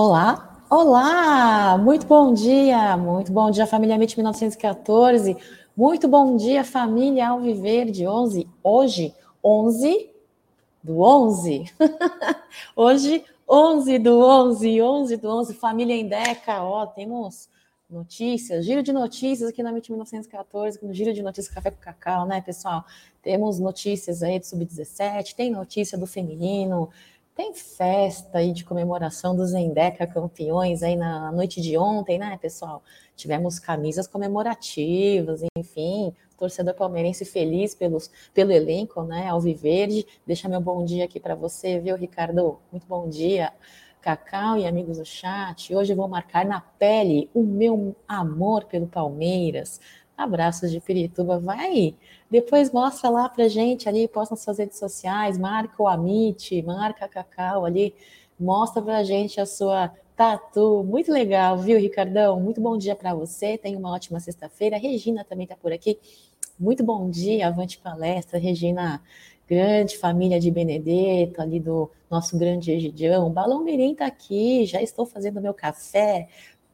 Olá, olá, muito bom dia, muito bom dia, família MIT 1914, muito bom dia, família Alviverde. 11, hoje, 11 do 11, hoje, 11 do 11, 11 do 11, família Endeca, ó, temos notícias, giro de notícias aqui na MIT 1914, no giro de notícias Café com Cacau, né, pessoal? Temos notícias aí do Sub-17, tem notícia do feminino, tem festa aí de comemoração dos Endeca campeões aí na noite de ontem, né, pessoal? Tivemos camisas comemorativas, enfim, torcedor palmeirense feliz pelos, pelo elenco, né, Alviverde. Deixa meu bom dia aqui para você, viu, Ricardo? Muito bom dia. Cacau e amigos do chat, hoje eu vou marcar na pele o meu amor pelo Palmeiras. Abraços de Pirituba, vai aí. Depois mostra lá pra gente ali, posta nas suas redes sociais, marca o Amit, marca a Cacau ali, mostra pra gente a sua tatu. Muito legal, viu, Ricardão? Muito bom dia para você. Tenha uma ótima sexta-feira. Regina também tá por aqui. Muito bom dia, avante palestra, Regina. Grande família de Benedetto, ali do nosso grande Egidião. Balão Mirim tá aqui, já estou fazendo meu café.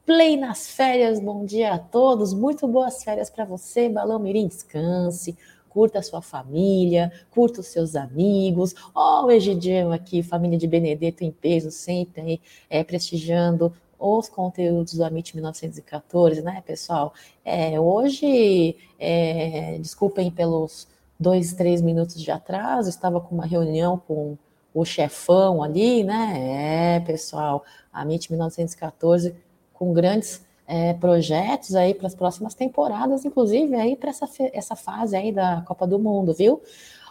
Play nas férias, bom dia a todos, muito boas férias para você, Balão Mirim, descanse, curta a sua família, curta os seus amigos, ó oh, o aqui, família de Benedetto em peso, sempre aí, é, prestigiando os conteúdos do Amit 1914, né, pessoal? É, hoje, é, desculpem pelos dois, três minutos de atraso, estava com uma reunião com o chefão ali, né? É, pessoal, a MIT 1914 com grandes é, projetos aí para as próximas temporadas, inclusive aí para essa, essa fase aí da Copa do Mundo, viu?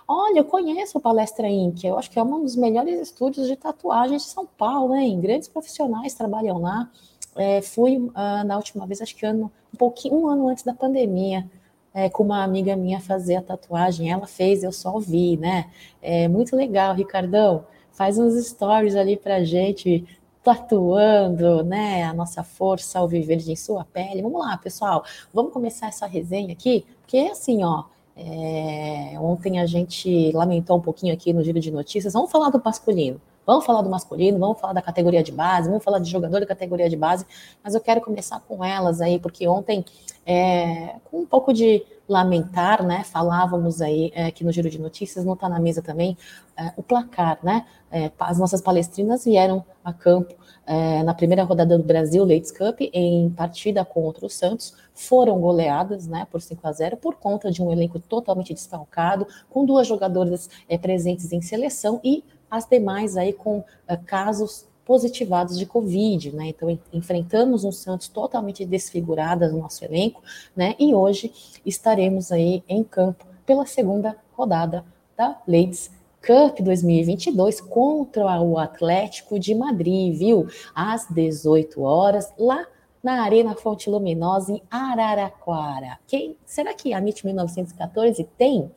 Olha, eu conheço o Palestra Inc. Eu acho que é um dos melhores estúdios de tatuagem de São Paulo, hein? Grandes profissionais trabalham lá. É, fui uh, na última vez, acho que ano, um pouquinho, um ano antes da pandemia, é, com uma amiga minha fazer a tatuagem. Ela fez, eu só vi, né? É muito legal, Ricardão. Faz uns stories ali pra gente, tatuando, né, a nossa força ao viver em sua pele. Vamos lá, pessoal, vamos começar essa resenha aqui, porque assim, ó, é, ontem a gente lamentou um pouquinho aqui no giro de notícias. Vamos falar do masculino. Vamos falar do masculino, vamos falar da categoria de base, vamos falar de jogador da categoria de base, mas eu quero começar com elas aí, porque ontem, é, com um pouco de lamentar, né? Falávamos aí é, que no Giro de Notícias não está na mesa também é, o placar, né? É, as nossas palestrinas vieram a campo é, na primeira rodada do Brasil Ladies Cup em partida contra o Santos, foram goleadas, né? Por 5 a 0 por conta de um elenco totalmente desfalcado, com duas jogadoras é, presentes em seleção e as demais aí com é, casos positivados de Covid, né? Então, enfrentamos um Santos totalmente desfigurado no nosso elenco, né? E hoje estaremos aí em campo pela segunda rodada da Ladies Cup 2022 contra o Atlético de Madrid, viu? Às 18 horas, lá na Arena Fonte Luminosa, em Araraquara. Quem, será que a MIT 1914 tem uh,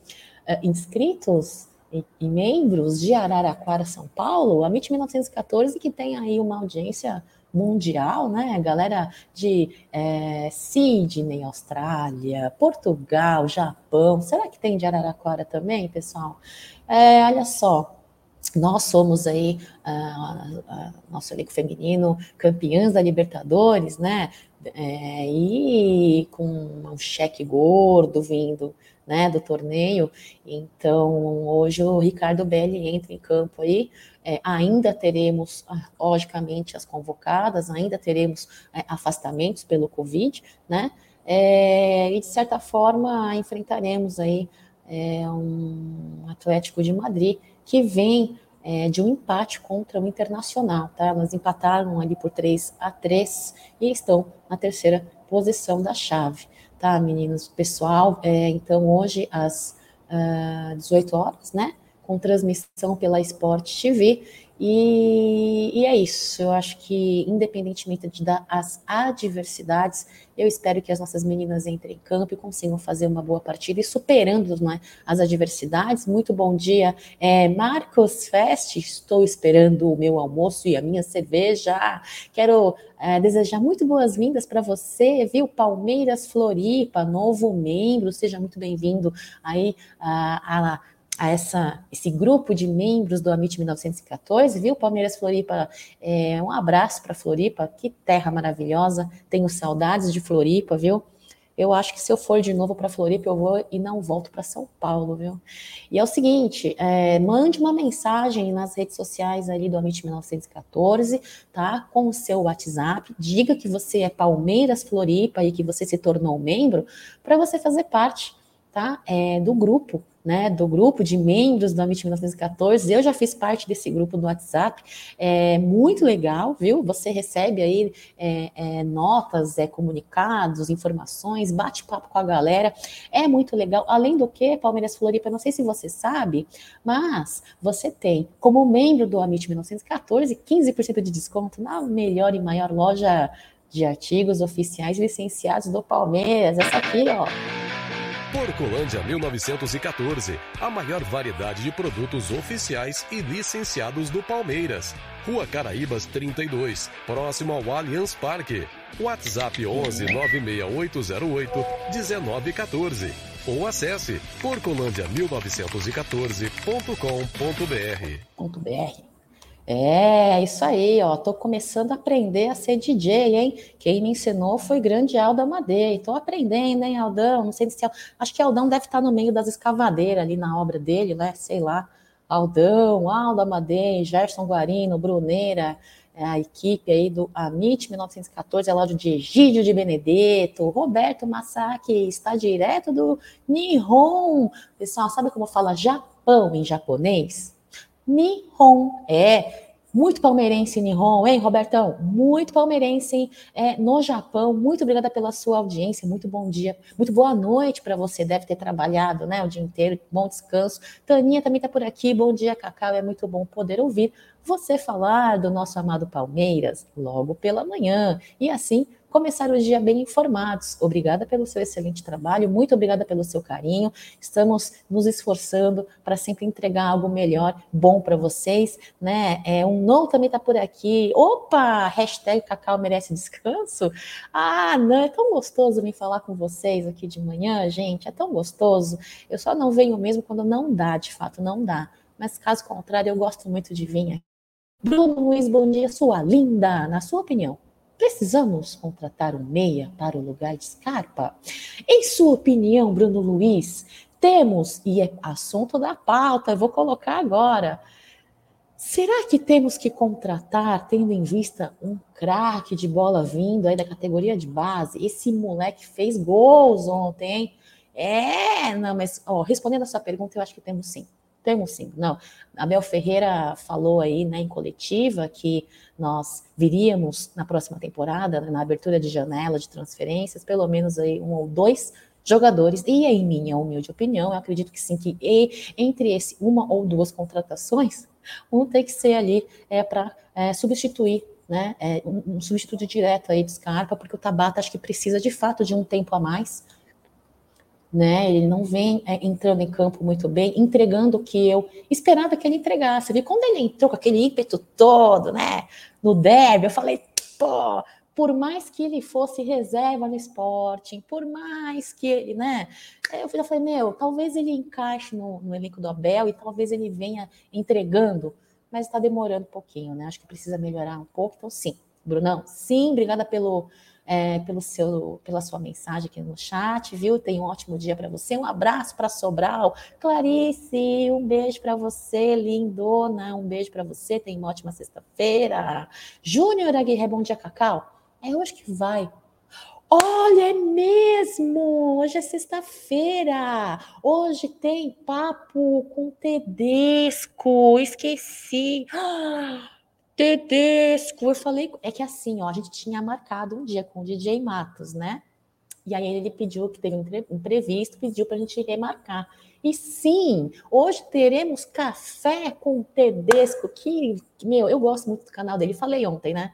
inscritos? E, membros de Araraquara, São Paulo, a MIT 1914, que tem aí uma audiência mundial, né? Galera de é, Sydney, Austrália, Portugal, Japão. Será que tem de Araraquara também, pessoal? É, olha só. Nós somos aí, uh, uh, nosso elenco feminino, campeãs da Libertadores, né? É, e com um cheque gordo vindo né, do torneio. Então, hoje o Ricardo Belli entra em campo aí. É, ainda teremos, ah, logicamente, as convocadas, ainda teremos é, afastamentos pelo Covid, né? É, e de certa forma enfrentaremos aí é, um Atlético de Madrid que vem é, de um empate contra o Internacional, tá? Elas empataram ali por 3 a 3 e estão na terceira posição da chave tá, meninos? Pessoal, é, então hoje às uh, ah, 18 horas, né? Com transmissão pela Sport TV. E, e, é isso, eu acho que, independentemente das adversidades, eu espero que as nossas meninas entrem em campo e consigam fazer uma boa partida e superando né, as adversidades. Muito bom dia, é, Marcos Fest, estou esperando o meu almoço e a minha cerveja. Quero é, desejar muito boas-vindas para você, viu? Palmeiras Floripa, novo membro, seja muito bem-vindo aí a, a a essa, esse grupo de membros do Amit 1914, viu? Palmeiras Floripa, é, um abraço para Floripa, que terra maravilhosa, tenho saudades de Floripa, viu? Eu acho que se eu for de novo para Floripa, eu vou e não volto para São Paulo, viu? E é o seguinte, é, mande uma mensagem nas redes sociais ali do Amit 1914, tá? Com o seu WhatsApp, diga que você é Palmeiras Floripa e que você se tornou membro, para você fazer parte, tá? É, do grupo né, do grupo de membros do Amit 1914. Eu já fiz parte desse grupo do WhatsApp. É muito legal, viu? Você recebe aí é, é, notas, é, comunicados, informações, bate papo com a galera. É muito legal. Além do que, Palmeiras Floripa, não sei se você sabe, mas você tem, como membro do Amit 1914, 15% de desconto na melhor e maior loja de artigos oficiais licenciados do Palmeiras. Essa aqui, ó. Porcolândia 1914, a maior variedade de produtos oficiais e licenciados do Palmeiras. Rua Caraíbas 32, próximo ao Allianz Parque. WhatsApp 11 96808 1914 ou acesse porcolândia1914.com.br. É, isso aí, ó. Tô começando a aprender a ser DJ, hein? Quem me ensinou foi grande Aldo Amadei. Tô aprendendo, hein, Aldão? Não sei se é... acho que Aldão deve estar no meio das escavadeiras ali na obra dele, né? Sei lá. Aldão, Aldo Amadei, Gerson Guarino, Bruneira, é a equipe aí do Amit 1914, é lá de Egídio de Benedetto, Roberto Masaki, está direto do Nihon. Pessoal, sabe como fala Japão em japonês? Nihon. É, muito palmeirense Nihon, hein, Robertão? Muito palmeirense é, no Japão. Muito obrigada pela sua audiência. Muito bom dia, muito boa noite para você. Deve ter trabalhado né, o dia inteiro. Bom descanso. Taninha também está por aqui. Bom dia, Cacau. É muito bom poder ouvir você falar do nosso amado Palmeiras logo pela manhã. E assim começar o dia bem informados. Obrigada pelo seu excelente trabalho, muito obrigada pelo seu carinho. Estamos nos esforçando para sempre entregar algo melhor, bom para vocês, né? É, um novo também está por aqui. Opa! Hashtag Cacau merece descanso. Ah, não, é tão gostoso vir falar com vocês aqui de manhã, gente. É tão gostoso. Eu só não venho mesmo quando não dá, de fato, não dá. Mas caso contrário, eu gosto muito de vir aqui. Bruno Luiz, bom dia, sua linda. Na sua opinião, Precisamos contratar um meia para o lugar de Scarpa? Em sua opinião, Bruno Luiz, temos, e é assunto da pauta, eu vou colocar agora. Será que temos que contratar, tendo em vista um craque de bola vindo aí da categoria de base? Esse moleque fez gols ontem, É, não, mas ó, respondendo a sua pergunta, eu acho que temos sim. Temos sim. Não, Abel Ferreira falou aí né, em coletiva que nós viríamos na próxima temporada, na abertura de janela de transferências, pelo menos aí um ou dois jogadores, e em minha humilde opinião, eu acredito que sim, que entre esse uma ou duas contratações, um tem que ser ali é, para é, substituir né, é, um, um substituto direto aí de Scarpa, porque o Tabata acho que precisa de fato de um tempo a mais, né? Ele não vem é, entrando em campo muito bem, entregando o que eu esperava que ele entregasse. E quando ele entrou com aquele ímpeto todo, né? No derby, eu falei, pô, por mais que ele fosse reserva no Sporting, por mais que ele, né? Eu falei, meu, talvez ele encaixe no, no elenco do Abel e talvez ele venha entregando, mas está demorando um pouquinho, né? Acho que precisa melhorar um pouco. Então, sim, Brunão, sim, obrigada pelo é, pelo seu, pela sua mensagem aqui no chat, viu? Tenha um ótimo dia para você. Um abraço para Sobral. Clarice, um beijo para você, lindona. Um beijo para você. Tenha uma ótima sexta-feira. Júnior Aguirre, bom dia, Cacau. É hoje que vai. Olha, é mesmo! Hoje é sexta-feira. Hoje tem papo com Tedesco. Esqueci. Ah! Tedesco, eu falei, é que assim, ó, a gente tinha marcado um dia com o DJ Matos, né? E aí ele pediu que teve um imprevisto, pediu para a gente remarcar. E sim, hoje teremos café com o Tedesco, que, meu, eu gosto muito do canal dele. Falei ontem, né?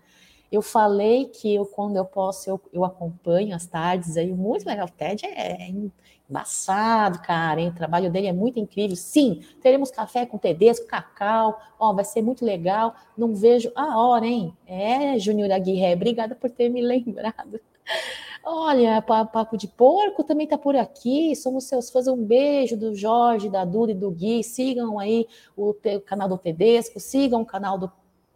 Eu falei que eu, quando eu posso, eu, eu acompanho as tardes aí, muito legal. O TED é, é embaçado, cara, hein? O trabalho dele é muito incrível. Sim, teremos café com Tedesco, cacau, ó, vai ser muito legal. Não vejo a hora, hein? É, Júnior Aguirre, obrigada por ter me lembrado. Olha, Papo de Porco também tá por aqui. Somos seus fãs. Um beijo do Jorge, da Duda e do Gui. Sigam aí o canal do Tedesco, sigam o canal do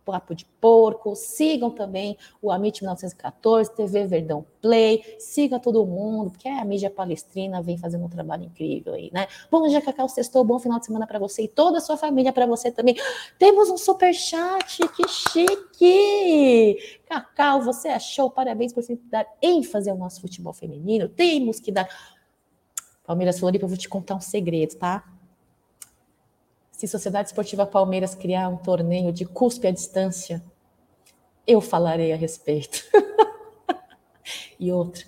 Papo de Porco, sigam também o Amit 1914, TV Verdão Play, siga todo mundo, porque a mídia palestrina vem fazendo um trabalho incrível aí, né? Bom dia, Cacau, sextou, bom final de semana para você e toda a sua família, para você também. Temos um super chat, que chique! Cacau, você achou, parabéns por sempre dar ênfase ao nosso futebol feminino, temos que dar... Palmeiras Floripa, eu vou te contar um segredo, tá? Se Sociedade Esportiva Palmeiras criar um torneio de cuspe à distância, eu falarei a respeito. e outra,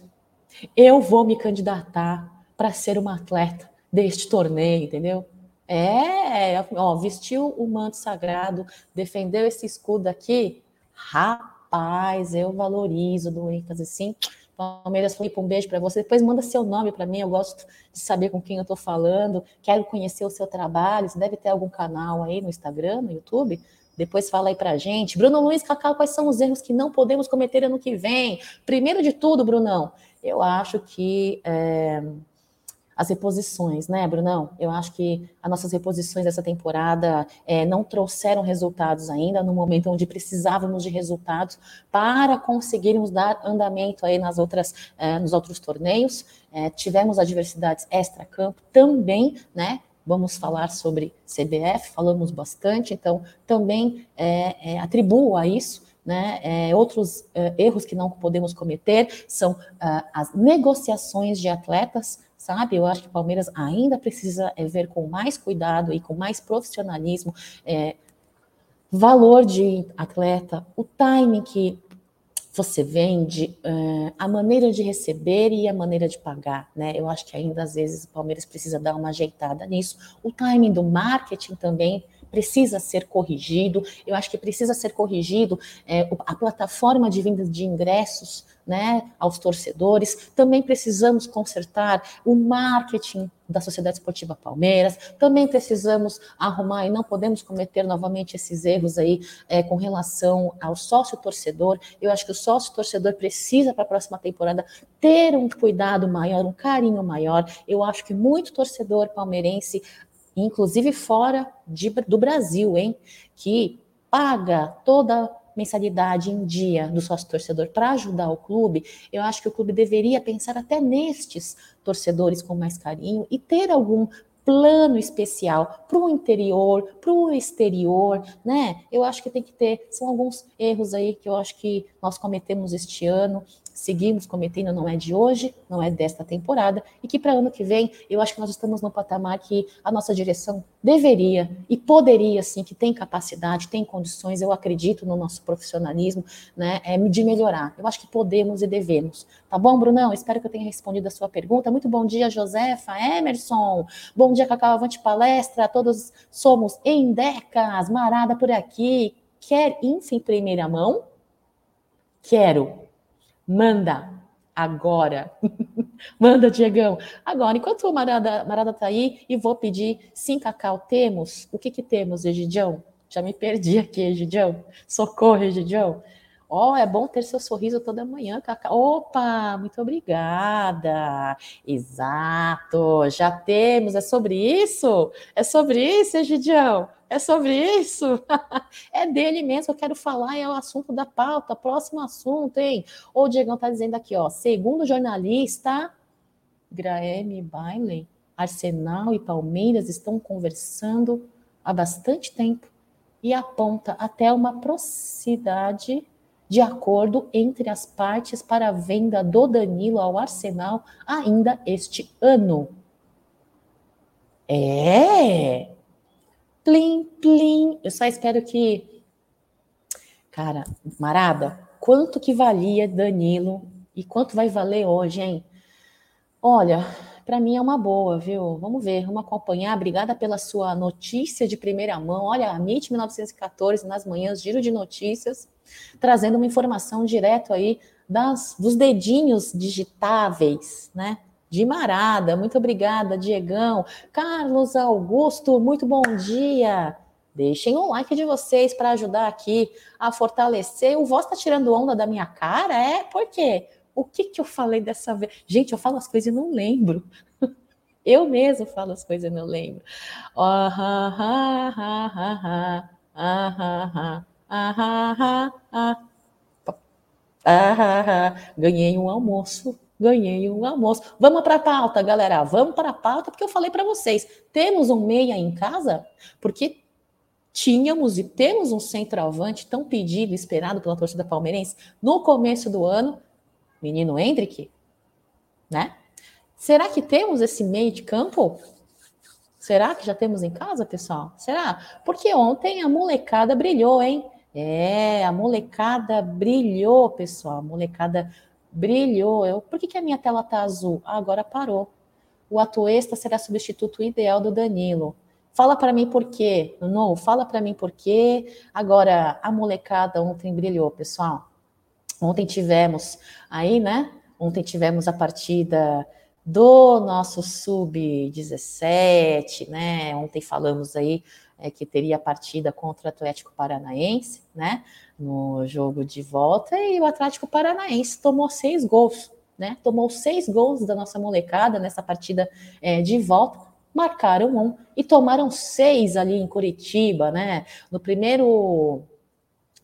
eu vou me candidatar para ser uma atleta deste torneio, entendeu? É, ó, vestiu o manto sagrado, defendeu esse escudo aqui, rapaz, eu valorizo, dou ênfase assim, Palmeiras Felipe, um beijo para você. Depois manda seu nome para mim, eu gosto de saber com quem eu estou falando. Quero conhecer o seu trabalho. Você deve ter algum canal aí no Instagram, no YouTube. Depois fala aí para gente. Bruno Luiz Cacau, quais são os erros que não podemos cometer ano que vem? Primeiro de tudo, Brunão, eu acho que é, as reposições, né, Brunão? Eu acho que as nossas reposições dessa temporada é, não trouxeram resultados ainda, no momento onde precisávamos de resultados para conseguirmos dar andamento aí nas outras, é, nos outros torneios. É, tivemos adversidades extra-campo também, né? Vamos falar sobre CBF, falamos bastante, então também é, é, atribuo a isso né? É, outros é, erros que não podemos cometer são uh, as negociações de atletas sabe? Eu acho que o Palmeiras ainda precisa é, ver com mais cuidado e com mais profissionalismo é, valor de atleta, o timing que você vende, uh, a maneira de receber e a maneira de pagar, né? Eu acho que ainda às vezes o Palmeiras precisa dar uma ajeitada nisso. O timing do marketing também precisa ser corrigido. Eu acho que precisa ser corrigido é, a plataforma de venda de ingressos né, aos torcedores. Também precisamos consertar o marketing da Sociedade Esportiva Palmeiras. Também precisamos arrumar e não podemos cometer novamente esses erros aí é, com relação ao sócio torcedor. Eu acho que o sócio torcedor precisa para a próxima temporada ter um cuidado maior, um carinho maior. Eu acho que muito torcedor palmeirense inclusive fora de, do Brasil, hein, que paga toda mensalidade em dia do sócio torcedor para ajudar o clube, eu acho que o clube deveria pensar até nestes torcedores com mais carinho e ter algum plano especial para o interior, para o exterior, né? Eu acho que tem que ter, são alguns erros aí que eu acho que nós cometemos este ano seguimos cometendo não é de hoje, não é desta temporada, e que para ano que vem eu acho que nós estamos no patamar que a nossa direção deveria e poderia, sim, que tem capacidade, tem condições, eu acredito no nosso profissionalismo, né, é, de melhorar. Eu acho que podemos e devemos. Tá bom, Brunão? Espero que eu tenha respondido a sua pergunta. Muito bom dia, Josefa, Emerson. Bom dia, Cacau Avante Palestra. Todos somos endecas, marada por aqui. Quer info em primeira mão? Quero Manda agora. Manda, Diegão. Agora, enquanto o Marada, Marada tá aí, e vou pedir, sim, Cacau, temos, o que que temos, Egidião? Já me perdi aqui, Egidião. Socorro, Egidião. Ó, oh, é bom ter seu sorriso toda manhã, Cacau. Opa, muito obrigada. Exato, já temos. É sobre isso? É sobre isso, Egidião? É sobre isso? é dele mesmo, eu quero falar, é o assunto da pauta, próximo assunto, hein? O Diegão tá dizendo aqui, ó, segundo jornalista Graeme Bailey, Arsenal e Palmeiras estão conversando há bastante tempo e aponta até uma proximidade de acordo entre as partes para a venda do Danilo ao Arsenal ainda este ano. É, Plim, plim. Eu só espero que. Cara, Marada, quanto que valia Danilo e quanto vai valer hoje, hein? Olha, para mim é uma boa, viu? Vamos ver, vamos acompanhar. Obrigada pela sua notícia de primeira mão. Olha, a MIT 1914 nas manhãs, giro de notícias, trazendo uma informação direto aí das, dos dedinhos digitáveis, né? de Marada. Muito obrigada, Diegão. Carlos Augusto, muito bom dia. Deixem um like de vocês para ajudar aqui a fortalecer. O Voz está tirando onda da minha cara? É, por quê? O que que eu falei dessa vez? Gente, eu falo as coisas e não lembro. Eu mesmo falo as coisas e não lembro. Ganhei um almoço ganhei um almoço. Vamos para a pauta, galera. Vamos para a pauta, porque eu falei para vocês: temos um meia em casa, porque tínhamos e temos um centroavante tão pedido, esperado pela torcida palmeirense no começo do ano, menino Hendrick, né? Será que temos esse meio de campo? Será que já temos em casa, pessoal? Será? Porque ontem a molecada brilhou, hein? É, a molecada brilhou, pessoal. A molecada brilhou. Eu, por que, que a minha tela tá azul? Ah, agora parou. O Atuesta será substituto ideal do Danilo. Fala para mim por quê. Não, fala para mim por quê. Agora, a molecada ontem brilhou, pessoal. Ontem tivemos aí, né? Ontem tivemos a partida do nosso sub-17, né? Ontem falamos aí é, que teria partida contra o Atlético Paranaense, né? No jogo de volta, e o Atlético Paranaense tomou seis gols, né? Tomou seis gols da nossa molecada nessa partida é, de volta, marcaram um e tomaram seis ali em Curitiba, né? No primeiro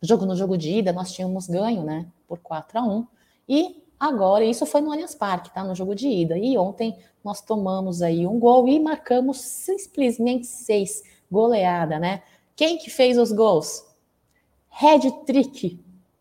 jogo, no jogo de ida, nós tínhamos ganho, né? Por 4 a 1 e agora, isso foi no Allianz Parque, tá? No jogo de ida. E ontem nós tomamos aí um gol e marcamos simplesmente seis goleada, né? Quem que fez os gols? Red trick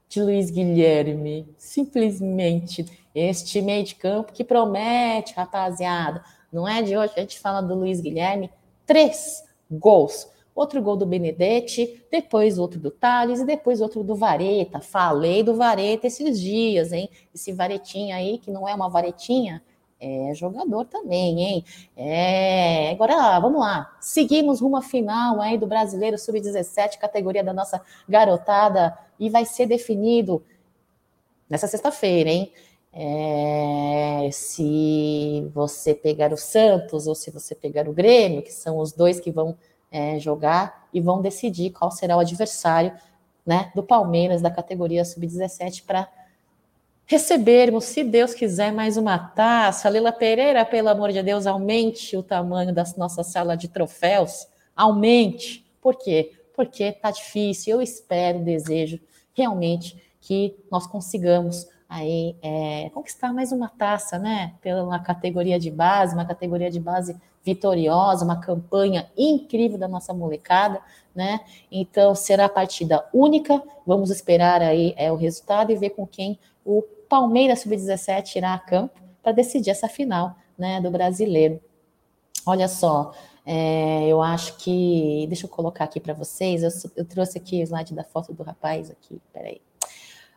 de Luiz Guilherme. Simplesmente este meio de campo que promete, rapaziada. Não é de hoje que a gente fala do Luiz Guilherme. Três gols. Outro gol do Benedetti, depois outro do Thales e depois outro do Vareta. Falei do Vareta esses dias, hein? Esse varetinha aí, que não é uma varetinha, é jogador também, hein? É, agora vamos lá. Seguimos rumo à final aí do Brasileiro Sub-17, categoria da nossa garotada, e vai ser definido nessa sexta-feira, hein? É, se você pegar o Santos ou se você pegar o Grêmio, que são os dois que vão é, jogar e vão decidir qual será o adversário né, do Palmeiras da categoria sub-17 para recebermos, se Deus quiser, mais uma taça. Lila Pereira, pelo amor de Deus, aumente o tamanho da nossa sala de troféus. Aumente. Por quê? Porque tá difícil. Eu espero, desejo realmente que nós consigamos aí é, conquistar mais uma taça, né? Pela categoria de base, uma categoria de base vitoriosa, uma campanha incrível da nossa molecada, né? Então será partida única. Vamos esperar aí é, o resultado e ver com quem o Palmeiras Sub-17 irá a campo para decidir essa final né, do brasileiro. Olha só, é, eu acho que. Deixa eu colocar aqui para vocês. Eu, eu, trouxe aqui o slide da foto do rapaz aqui. Peraí.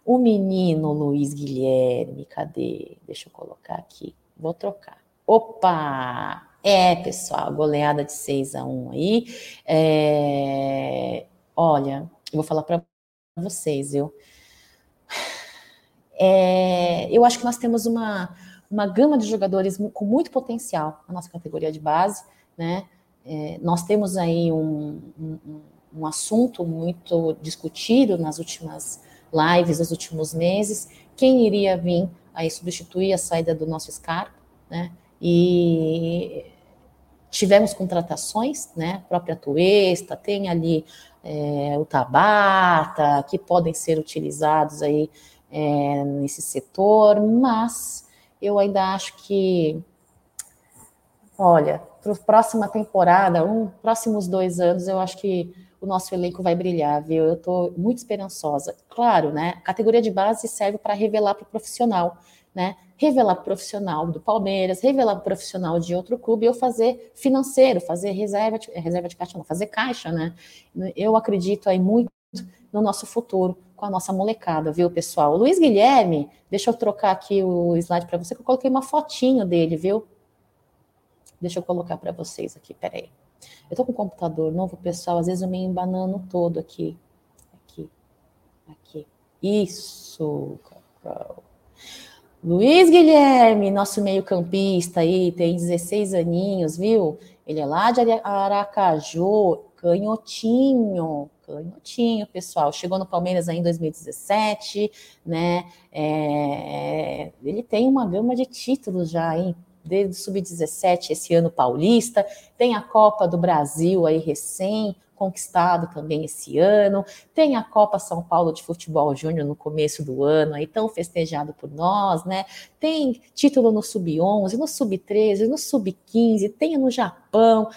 O menino Luiz Guilherme, cadê? Deixa eu colocar aqui. Vou trocar. Opa! É, pessoal, goleada de 6 a 1 aí. É, olha, eu vou falar para vocês, eu é, eu acho que nós temos uma, uma gama de jogadores com muito potencial na nossa categoria de base, né? É, nós temos aí um, um, um, assunto muito discutido nas últimas lives, nos últimos meses, quem iria vir aí substituir a saída do nosso Scarpa, né? E tivemos contratações, né? A própria Tuesta, tem ali é, o Tabata, que podem ser utilizados aí é, nesse setor, mas eu ainda acho que, olha, para a próxima temporada, um, próximos dois anos, eu acho que o nosso elenco vai brilhar, viu? Eu estou muito esperançosa. Claro, né? A categoria de base serve para revelar para o profissional, né? Revelar profissional do Palmeiras, revelar profissional de outro clube, eu fazer financeiro, fazer reserva de, reserva de caixa, não, fazer caixa, né? Eu acredito aí muito no nosso futuro com a nossa molecada, viu, pessoal? O Luiz Guilherme, deixa eu trocar aqui o slide para você, que eu coloquei uma fotinho dele, viu? Deixa eu colocar para vocês aqui, peraí. Eu tô com um computador novo, pessoal, às vezes eu me embanando todo aqui. Aqui, aqui. Isso, Cacau. Luiz Guilherme, nosso meio-campista aí, tem 16 aninhos, viu? Ele é lá de Aracaju, canhotinho, canhotinho, pessoal. Chegou no Palmeiras aí em 2017, né? É, ele tem uma gama de títulos já, hein? Desde o Sub-17, esse ano paulista, tem a Copa do Brasil aí recém, conquistado também esse ano. Tem a Copa São Paulo de Futebol Júnior no começo do ano, aí tão festejado por nós, né? Tem título no Sub-11, no Sub-13, no Sub-15, tem no Japão.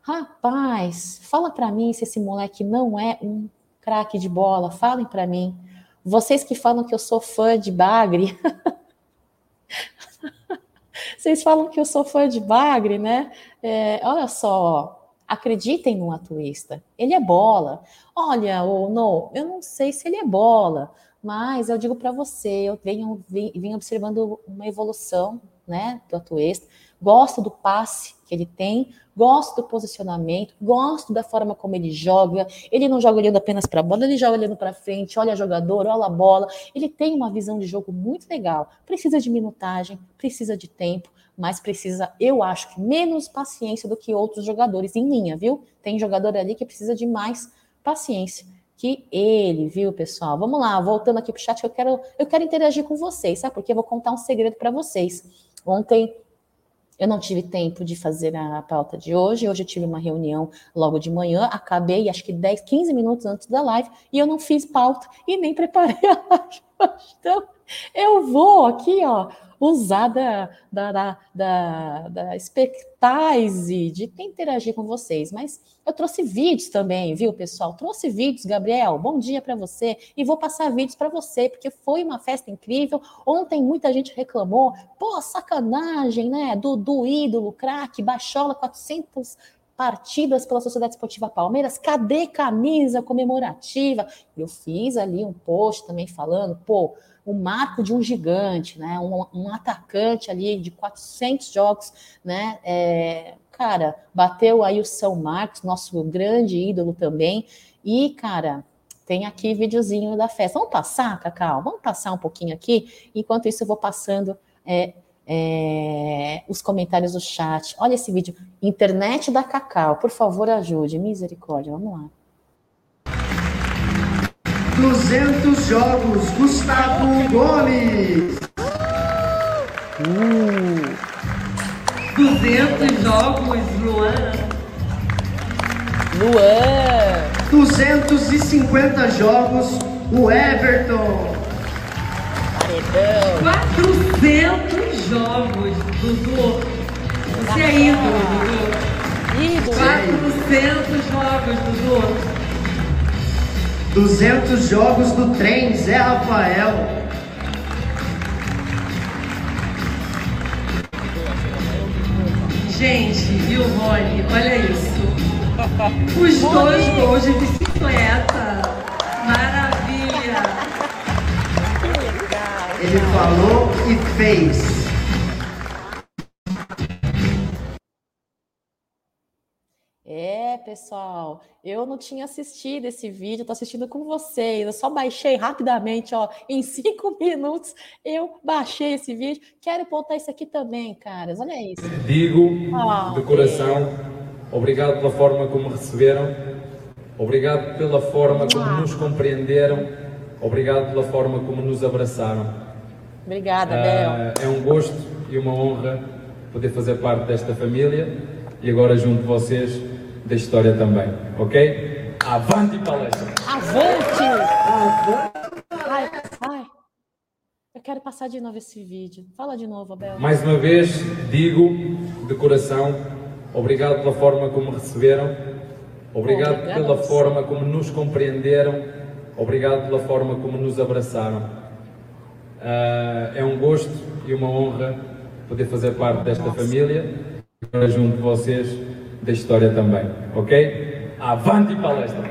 Rapaz, fala para mim se esse moleque não é um craque de bola. Falem para mim. Vocês que falam que eu sou fã de Bagre. Vocês falam que eu sou fã de Bagre, né? É, olha só, acreditem no atuista. Ele é bola. Olha, ou não, eu não sei se ele é bola, mas eu digo para você, eu venho, venho observando uma evolução, né, do atuista. Gosto do passe que ele tem, gosto do posicionamento, gosto da forma como ele joga. Ele não joga olhando apenas para a bola, ele joga olhando para frente, olha jogador, olha a bola. Ele tem uma visão de jogo muito legal. Precisa de minutagem, precisa de tempo, mas precisa, eu acho que menos paciência do que outros jogadores em linha, viu? Tem jogador ali que precisa de mais paciência que ele, viu, pessoal? Vamos lá, voltando aqui para o chat, eu quero, eu quero interagir com vocês, sabe? Porque eu vou contar um segredo para vocês. Ontem eu não tive tempo de fazer a pauta de hoje. Hoje eu tive uma reunião logo de manhã, acabei acho que 10, 15 minutos antes da live e eu não fiz pauta e nem preparei a live. Então, eu vou aqui, ó, usar da, da, da, da, da expertise de interagir com vocês. Mas eu trouxe vídeos também, viu, pessoal? Trouxe vídeos, Gabriel. Bom dia para você. E vou passar vídeos para você, porque foi uma festa incrível. Ontem muita gente reclamou. Pô, sacanagem, né? Do, do ídolo, craque, Baixola, 400 partidas pela Sociedade Esportiva Palmeiras, cadê camisa comemorativa? Eu fiz ali um post também falando, pô, o marco de um gigante, né? Um, um atacante ali de 400 jogos, né? É, cara, bateu aí o São Marcos, nosso grande ídolo também. E, cara, tem aqui videozinho da festa. Vamos passar, Cacau? Vamos passar um pouquinho aqui? Enquanto isso, eu vou passando é, é, os comentários do chat. Olha esse vídeo. Internet da Cacau, por favor, ajude. Misericórdia, vamos lá. 200 jogos, Gustavo Gomes. Uh. 200 jogos, Luan. Luan. 250 jogos, o Everton. Paredão. 400 jogos, Dudu. Você é ídolo, Dudu. Ídolo. 400 jogos, Dudu. 200 jogos do trem, Zé Rafael. Gente, viu, Rony? Olha isso. Os dois gols de bicicleta. Maravilha. Ele falou e fez. Pessoal, eu não tinha assistido esse vídeo, estou assistindo com vocês. Eu só baixei rapidamente, ó, em cinco minutos eu baixei esse vídeo. Quero botar isso aqui também, caras. Olha isso. Digo oh, de coração, obrigado pela forma como receberam, obrigado pela forma como ah. nos compreenderam, obrigado pela forma como nos abraçaram. Obrigada, Bel. Uh, é um gosto e uma honra poder fazer parte desta família e agora junto de vocês da história também, ok? Avante palestra! Avante! Avante! Ai, ai. Eu quero passar de novo esse vídeo. Fala de novo, Abel. Mais uma vez, digo de coração, obrigado pela forma como receberam, obrigado pela forma como nos compreenderam, obrigado pela forma como nos abraçaram. Uh, é um gosto e uma honra poder fazer parte desta Nossa. família, junto de vocês da história também, ok? Avante palestra!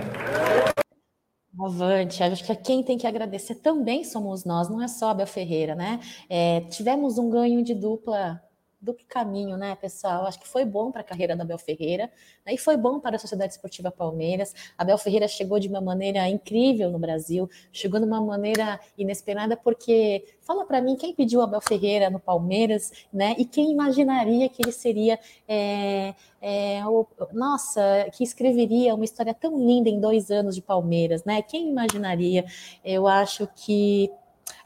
Avante, acho que quem tem que agradecer também somos nós, não é só a Abel Ferreira, né? É, tivemos um ganho de dupla duplo caminho, né, pessoal? Acho que foi bom para a carreira da Abel Ferreira né, e foi bom para a Sociedade Esportiva Palmeiras. A Abel Ferreira chegou de uma maneira incrível no Brasil, chegou de uma maneira inesperada, porque fala para mim quem pediu Abel Ferreira no Palmeiras, né? E quem imaginaria que ele seria, é, é, o, nossa, que escreveria uma história tão linda em dois anos de Palmeiras, né? Quem imaginaria? Eu acho que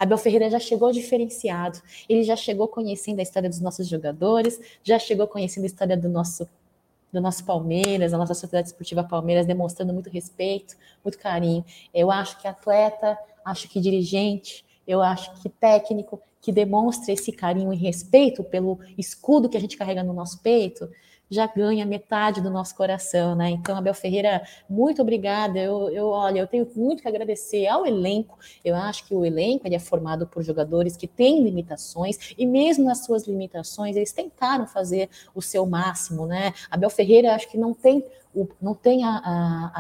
Abel Ferreira já chegou diferenciado, ele já chegou conhecendo a história dos nossos jogadores, já chegou conhecendo a história do nosso do nosso Palmeiras, da nossa Sociedade Esportiva Palmeiras, demonstrando muito respeito, muito carinho. Eu acho que atleta, acho que dirigente, eu acho que técnico que demonstra esse carinho e respeito pelo escudo que a gente carrega no nosso peito, já ganha metade do nosso coração, né? Então, Abel Ferreira, muito obrigada. Eu, eu, olha, eu tenho muito que agradecer ao elenco. Eu acho que o elenco ele é formado por jogadores que têm limitações e mesmo nas suas limitações eles tentaram fazer o seu máximo, né? Abel Ferreira, acho que não tem o, não tem a, a,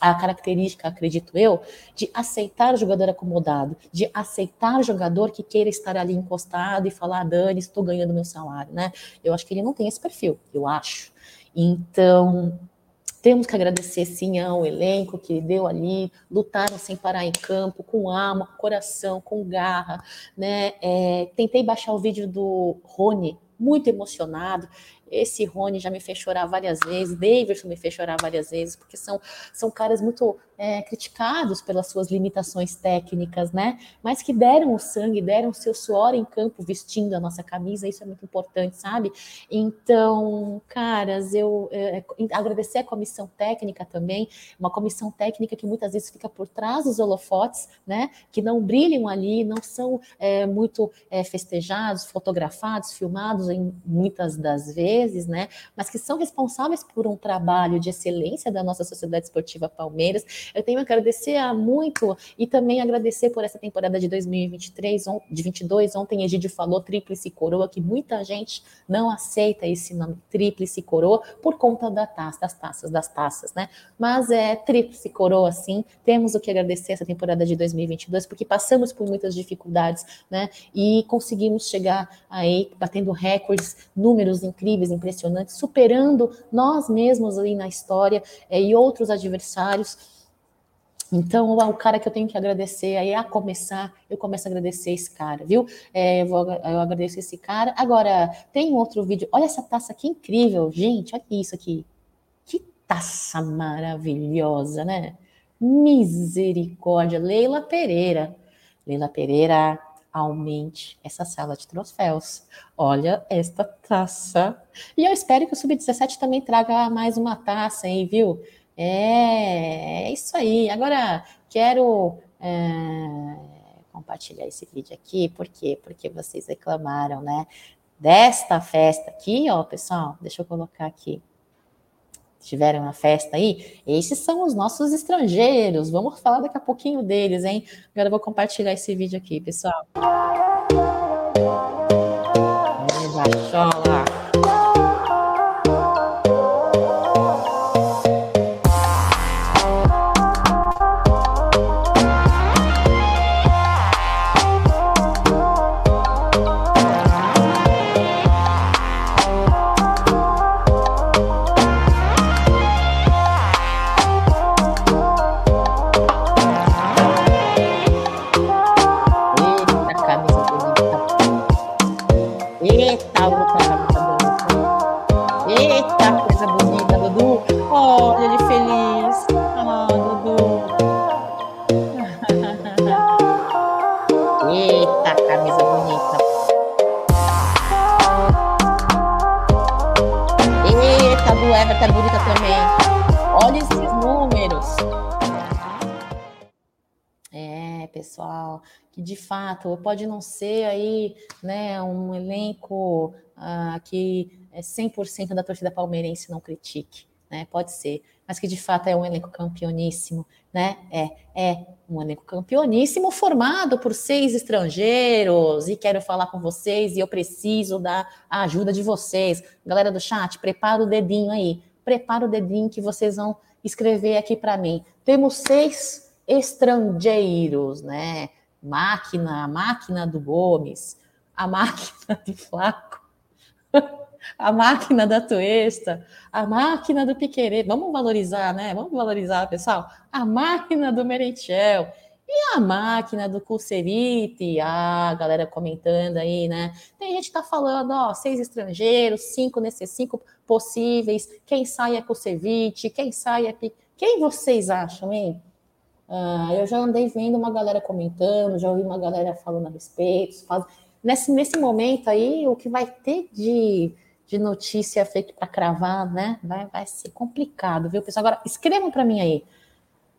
a, a, característica, acredito eu, de aceitar o jogador acomodado, de aceitar o jogador que queira estar ali encostado e falar, ah, Dani, estou ganhando meu salário, né? Eu acho que ele não tem esse perfil, eu acho. Então, temos que agradecer sim ao elenco que deu ali, lutaram sem parar em campo, com alma, com coração, com garra, né? É, tentei baixar o vídeo do Rony, muito emocionado. Esse Rony já me fez chorar várias vezes, Davidson me fez chorar várias vezes, porque são, são caras muito é, criticados pelas suas limitações técnicas, né? Mas que deram o sangue, deram o seu suor em campo vestindo a nossa camisa, isso é muito importante, sabe? Então, caras, eu é, agradecer a comissão técnica também, uma comissão técnica que muitas vezes fica por trás dos holofotes, né? Que não brilham ali, não são é, muito é, festejados, fotografados, filmados em muitas das vezes, né? Mas que são responsáveis por um trabalho de excelência da nossa Sociedade Esportiva Palmeiras. Eu tenho a agradecer a muito e também agradecer por essa temporada de 2023, de 22. Ontem Egídio falou tríplice coroa, que muita gente não aceita esse nome tríplice coroa por conta da taça, das taças, das taças, né? Mas é tríplice coroa, sim. Temos o que agradecer essa temporada de 2022, porque passamos por muitas dificuldades, né? E conseguimos chegar aí batendo recordes, números incríveis impressionantes, superando nós mesmos ali na história é, e outros adversários. Então, o cara que eu tenho que agradecer aí a começar, eu começo a agradecer esse cara, viu? É, eu, vou, eu agradeço esse cara. Agora, tem outro vídeo. Olha essa taça aqui incrível, gente. Olha isso aqui. Que taça maravilhosa, né? Misericórdia. Leila Pereira. Leila Pereira, aumente essa sala de troféus. Olha esta taça. E eu espero que o Sub-17 também traga mais uma taça aí, viu? É, é isso aí. Agora, quero é, compartilhar esse vídeo aqui, por quê? Porque vocês reclamaram, né? Desta festa aqui, ó, pessoal, deixa eu colocar aqui tiverem uma festa aí, esses são os nossos estrangeiros. Vamos falar daqui a pouquinho deles, hein? Agora eu vou compartilhar esse vídeo aqui, pessoal. Baixola. Pode não ser aí, né, um elenco ah, que é 100% da torcida palmeirense não critique, né, pode ser, mas que de fato é um elenco campeoníssimo, né, é, é um elenco campeoníssimo formado por seis estrangeiros, e quero falar com vocês, e eu preciso da ajuda de vocês. Galera do chat, prepara o dedinho aí, prepara o dedinho que vocês vão escrever aqui para mim. Temos seis estrangeiros, né? Máquina, a máquina do Gomes, a máquina do Flaco, a máquina da Tuesta, a máquina do Piquerê. Vamos valorizar, né? Vamos valorizar, pessoal. A máquina do Merentiel. E a máquina do Curserite, a galera comentando aí, né? Tem gente que tá falando, ó, seis estrangeiros, cinco nesses cinco possíveis, quem sai é Curserite, quem sai é... Quem vocês acham, hein? Ah, eu já andei vendo uma galera comentando, já ouvi uma galera falando a respeito. Faz... Nesse, nesse momento aí, o que vai ter de, de notícia feito para cravar, né? Vai, vai ser complicado, viu, pessoal? Agora, escrevam para mim aí.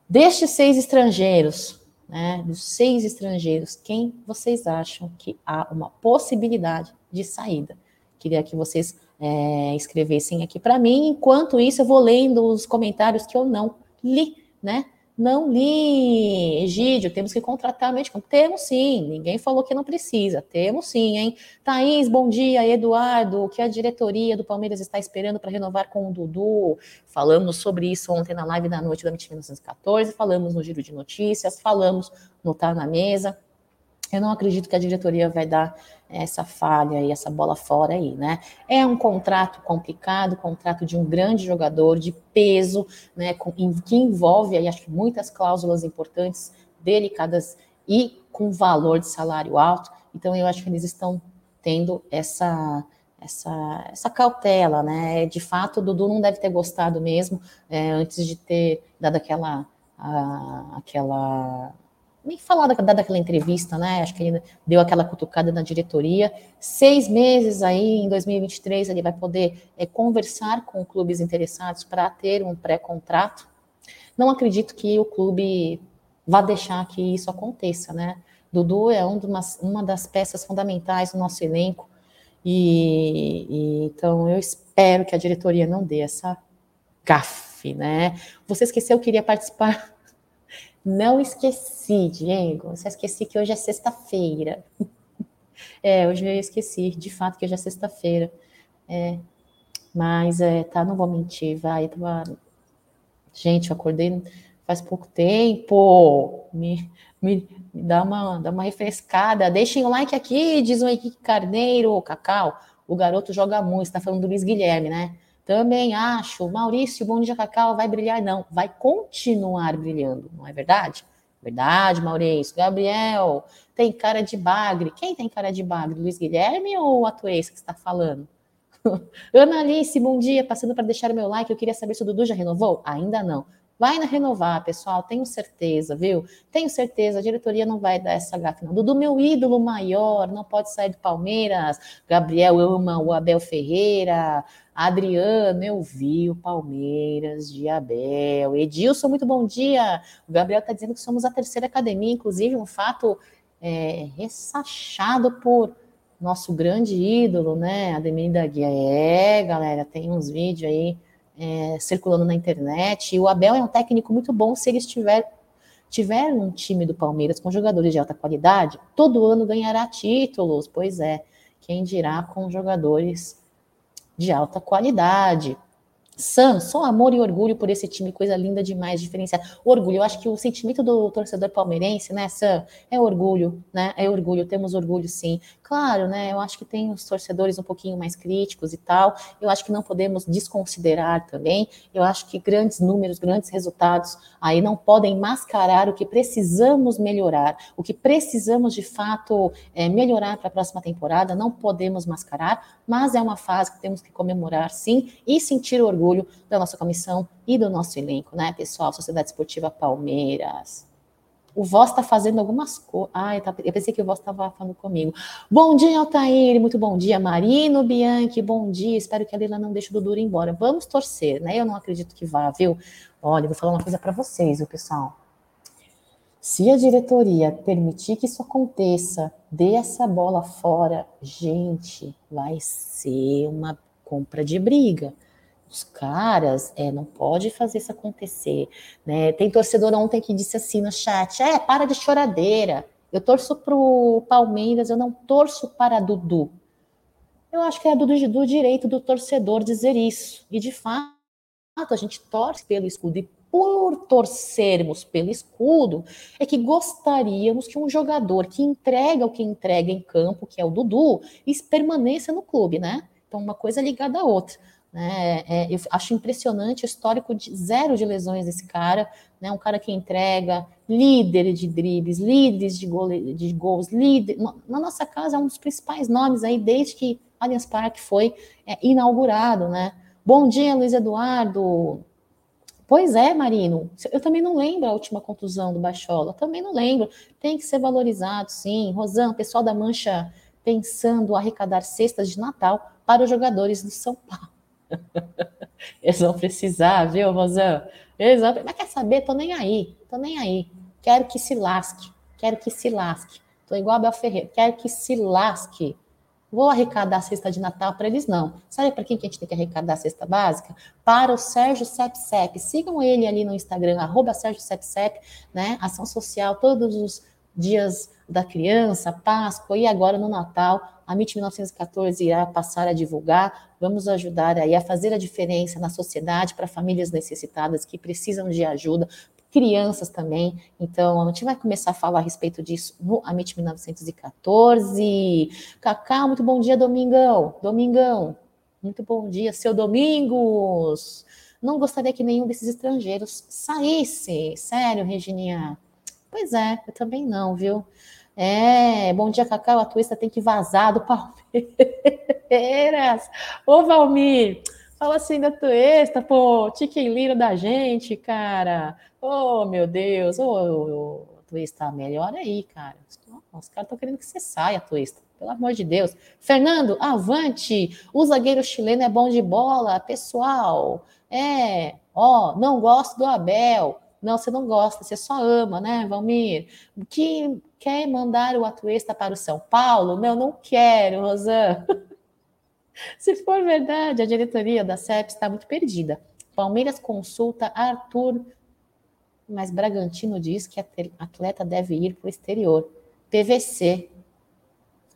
Destes seis estrangeiros, né, dos seis estrangeiros, quem vocês acham que há uma possibilidade de saída? Queria que vocês é, escrevessem aqui para mim. Enquanto isso, eu vou lendo os comentários que eu não li, né? Não li, Egídio, temos que contratar médico. Temos sim, ninguém falou que não precisa. Temos sim, hein? Thaís, bom dia. Eduardo, o que a diretoria do Palmeiras está esperando para renovar com o Dudu? Falamos sobre isso ontem na live da noite da MTV 1914, falamos no Giro de Notícias, falamos no Tá na Mesa. Eu não acredito que a diretoria vai dar essa falha e essa bola fora aí, né? É um contrato complicado, contrato de um grande jogador de peso, né? Com, que envolve aí acho que muitas cláusulas importantes, delicadas e com valor de salário alto. Então eu acho que eles estão tendo essa essa, essa cautela, né? De fato, o Dudu não deve ter gostado mesmo é, antes de ter dado aquela a, aquela nem falar da, daquela entrevista, né? Acho que ele deu aquela cutucada na diretoria. Seis meses aí, em 2023, ele vai poder é, conversar com clubes interessados para ter um pré-contrato. Não acredito que o clube vá deixar que isso aconteça, né? Dudu é um uma, uma das peças fundamentais do nosso elenco. E, e, então eu espero que a diretoria não dê essa gafe, né? Você esqueceu que queria participar não esqueci, Diego. Só esqueci que hoje é sexta-feira. É, hoje eu esqueci, de fato, que hoje é sexta-feira. É, mas, é, tá, não vou mentir, vai. Tava... Gente, eu acordei faz pouco tempo. Me, me, me, dá, uma, dá uma refrescada. Deixem o like aqui, diz o Henrique Carneiro, Cacau. O garoto joga muito, está falando do Luiz Guilherme, né? Também acho, Maurício, Bom Dia Cacau vai brilhar? Não, vai continuar brilhando, não é verdade? Verdade, Maurício. Gabriel, tem cara de bagre. Quem tem cara de bagre? Luiz Guilherme ou a Tuês que está falando? Ana Alice, bom dia. Passando para deixar o meu like, eu queria saber se o Dudu já renovou. Ainda não. Vai na renovar, pessoal, tenho certeza, viu? Tenho certeza, a diretoria não vai dar essa gafe, não. Do meu ídolo maior, não pode sair do Palmeiras. Gabriel ama o Abel Ferreira. Adriano, eu vi o Palmeiras de Abel. Edilson, muito bom dia. O Gabriel está dizendo que somos a terceira academia, inclusive um fato é, ressachado por nosso grande ídolo, né? Ademir da Guia. É, galera, tem uns vídeos aí é, circulando na internet. E o Abel é um técnico muito bom se ele estiver tiver um time do Palmeiras com jogadores de alta qualidade, todo ano ganhará títulos. Pois é, quem dirá com jogadores de alta qualidade. Sam, só amor e orgulho por esse time, coisa linda demais, diferenciada. Orgulho, eu acho que o sentimento do torcedor palmeirense, né, Sam, é orgulho, né? É orgulho, temos orgulho sim. Claro, né? Eu acho que tem os torcedores um pouquinho mais críticos e tal. Eu acho que não podemos desconsiderar também. Eu acho que grandes números, grandes resultados aí não podem mascarar o que precisamos melhorar, o que precisamos de fato é, melhorar para a próxima temporada. Não podemos mascarar, mas é uma fase que temos que comemorar sim e sentir orgulho orgulho da nossa comissão e do nosso elenco, né, pessoal? Sociedade Esportiva Palmeiras. O Voz está fazendo algumas coisas. Ah, eu pensei que o Voz estava falando comigo. Bom dia, Altair. Muito bom dia, Marino Bianchi. Bom dia. Espero que a Leila não deixe o Dudu ir embora. Vamos torcer, né? Eu não acredito que vá, viu? Olha, vou falar uma coisa para vocês, viu, pessoal? Se a diretoria permitir que isso aconteça, dê essa bola fora, gente, vai ser uma compra de briga os caras, é, não pode fazer isso acontecer, né? Tem torcedor ontem que disse assim no chat, é, para de choradeira, eu torço pro Palmeiras, eu não torço para Dudu. Eu acho que é do, do direito do torcedor dizer isso, e de fato a gente torce pelo escudo, e por torcermos pelo escudo, é que gostaríamos que um jogador que entrega o que entrega em campo, que é o Dudu, permaneça no clube, né? Então, uma coisa ligada à outra. Né? É, eu acho impressionante o histórico de zero de lesões desse cara, né? Um cara que entrega, líder de dribles, líderes de, gole, de gols, líder. Na nossa casa é um dos principais nomes aí desde que Allianz Parque foi é, inaugurado, né? Bom dia, Luiz Eduardo. Pois é, Marino. Eu também não lembro a última contusão do Bachola. Também não lembro. Tem que ser valorizado, sim. Rosão, pessoal da Mancha pensando arrecadar cestas de Natal para os jogadores do São Paulo. Eles vão precisar, viu, Rosão? Eles vão... Mas quer saber? Tô nem aí. Tô nem aí. Quero que se lasque. Quero que se lasque. Tô igual a Bel Ferreira. Quero que se lasque. Vou arrecadar a cesta de Natal para eles, não. Sabe para quem que a gente tem que arrecadar a cesta básica? Para o Sérgio Sepsep. Sigam ele ali no Instagram, arroba Sérgio Sepsep, né? Ação social todos os dias da criança, Páscoa e agora no Natal. A MIT 1914 irá passar a divulgar. Vamos ajudar aí a fazer a diferença na sociedade para famílias necessitadas que precisam de ajuda, crianças também. Então, a gente vai começar a falar a respeito disso no Amit 1914. Cacá, muito bom dia, Domingão. Domingão, muito bom dia, seu Domingos. Não gostaria que nenhum desses estrangeiros saísse. Sério, Regininha? Pois é, eu também não, viu? É, bom dia, Cacau. A twista tem que vazar do Palmeiras. Ô, Valmir, fala assim da twista, pô, Tiquem Lira da gente, cara. Oh, meu Deus, ô, oh, Twista, melhor aí, cara. Os caras estão querendo que você saia, Twista. Pelo amor de Deus. Fernando, avante! O zagueiro chileno é bom de bola, pessoal. É, ó, não gosto do Abel. Não, você não gosta, você só ama, né, Valmir? Que quer mandar o Atuesta para o São Paulo? Não, não quero, Rosan. Se for verdade, a diretoria da CEP está muito perdida. Palmeiras consulta Arthur mas Bragantino diz que atleta deve ir para o exterior. PVC.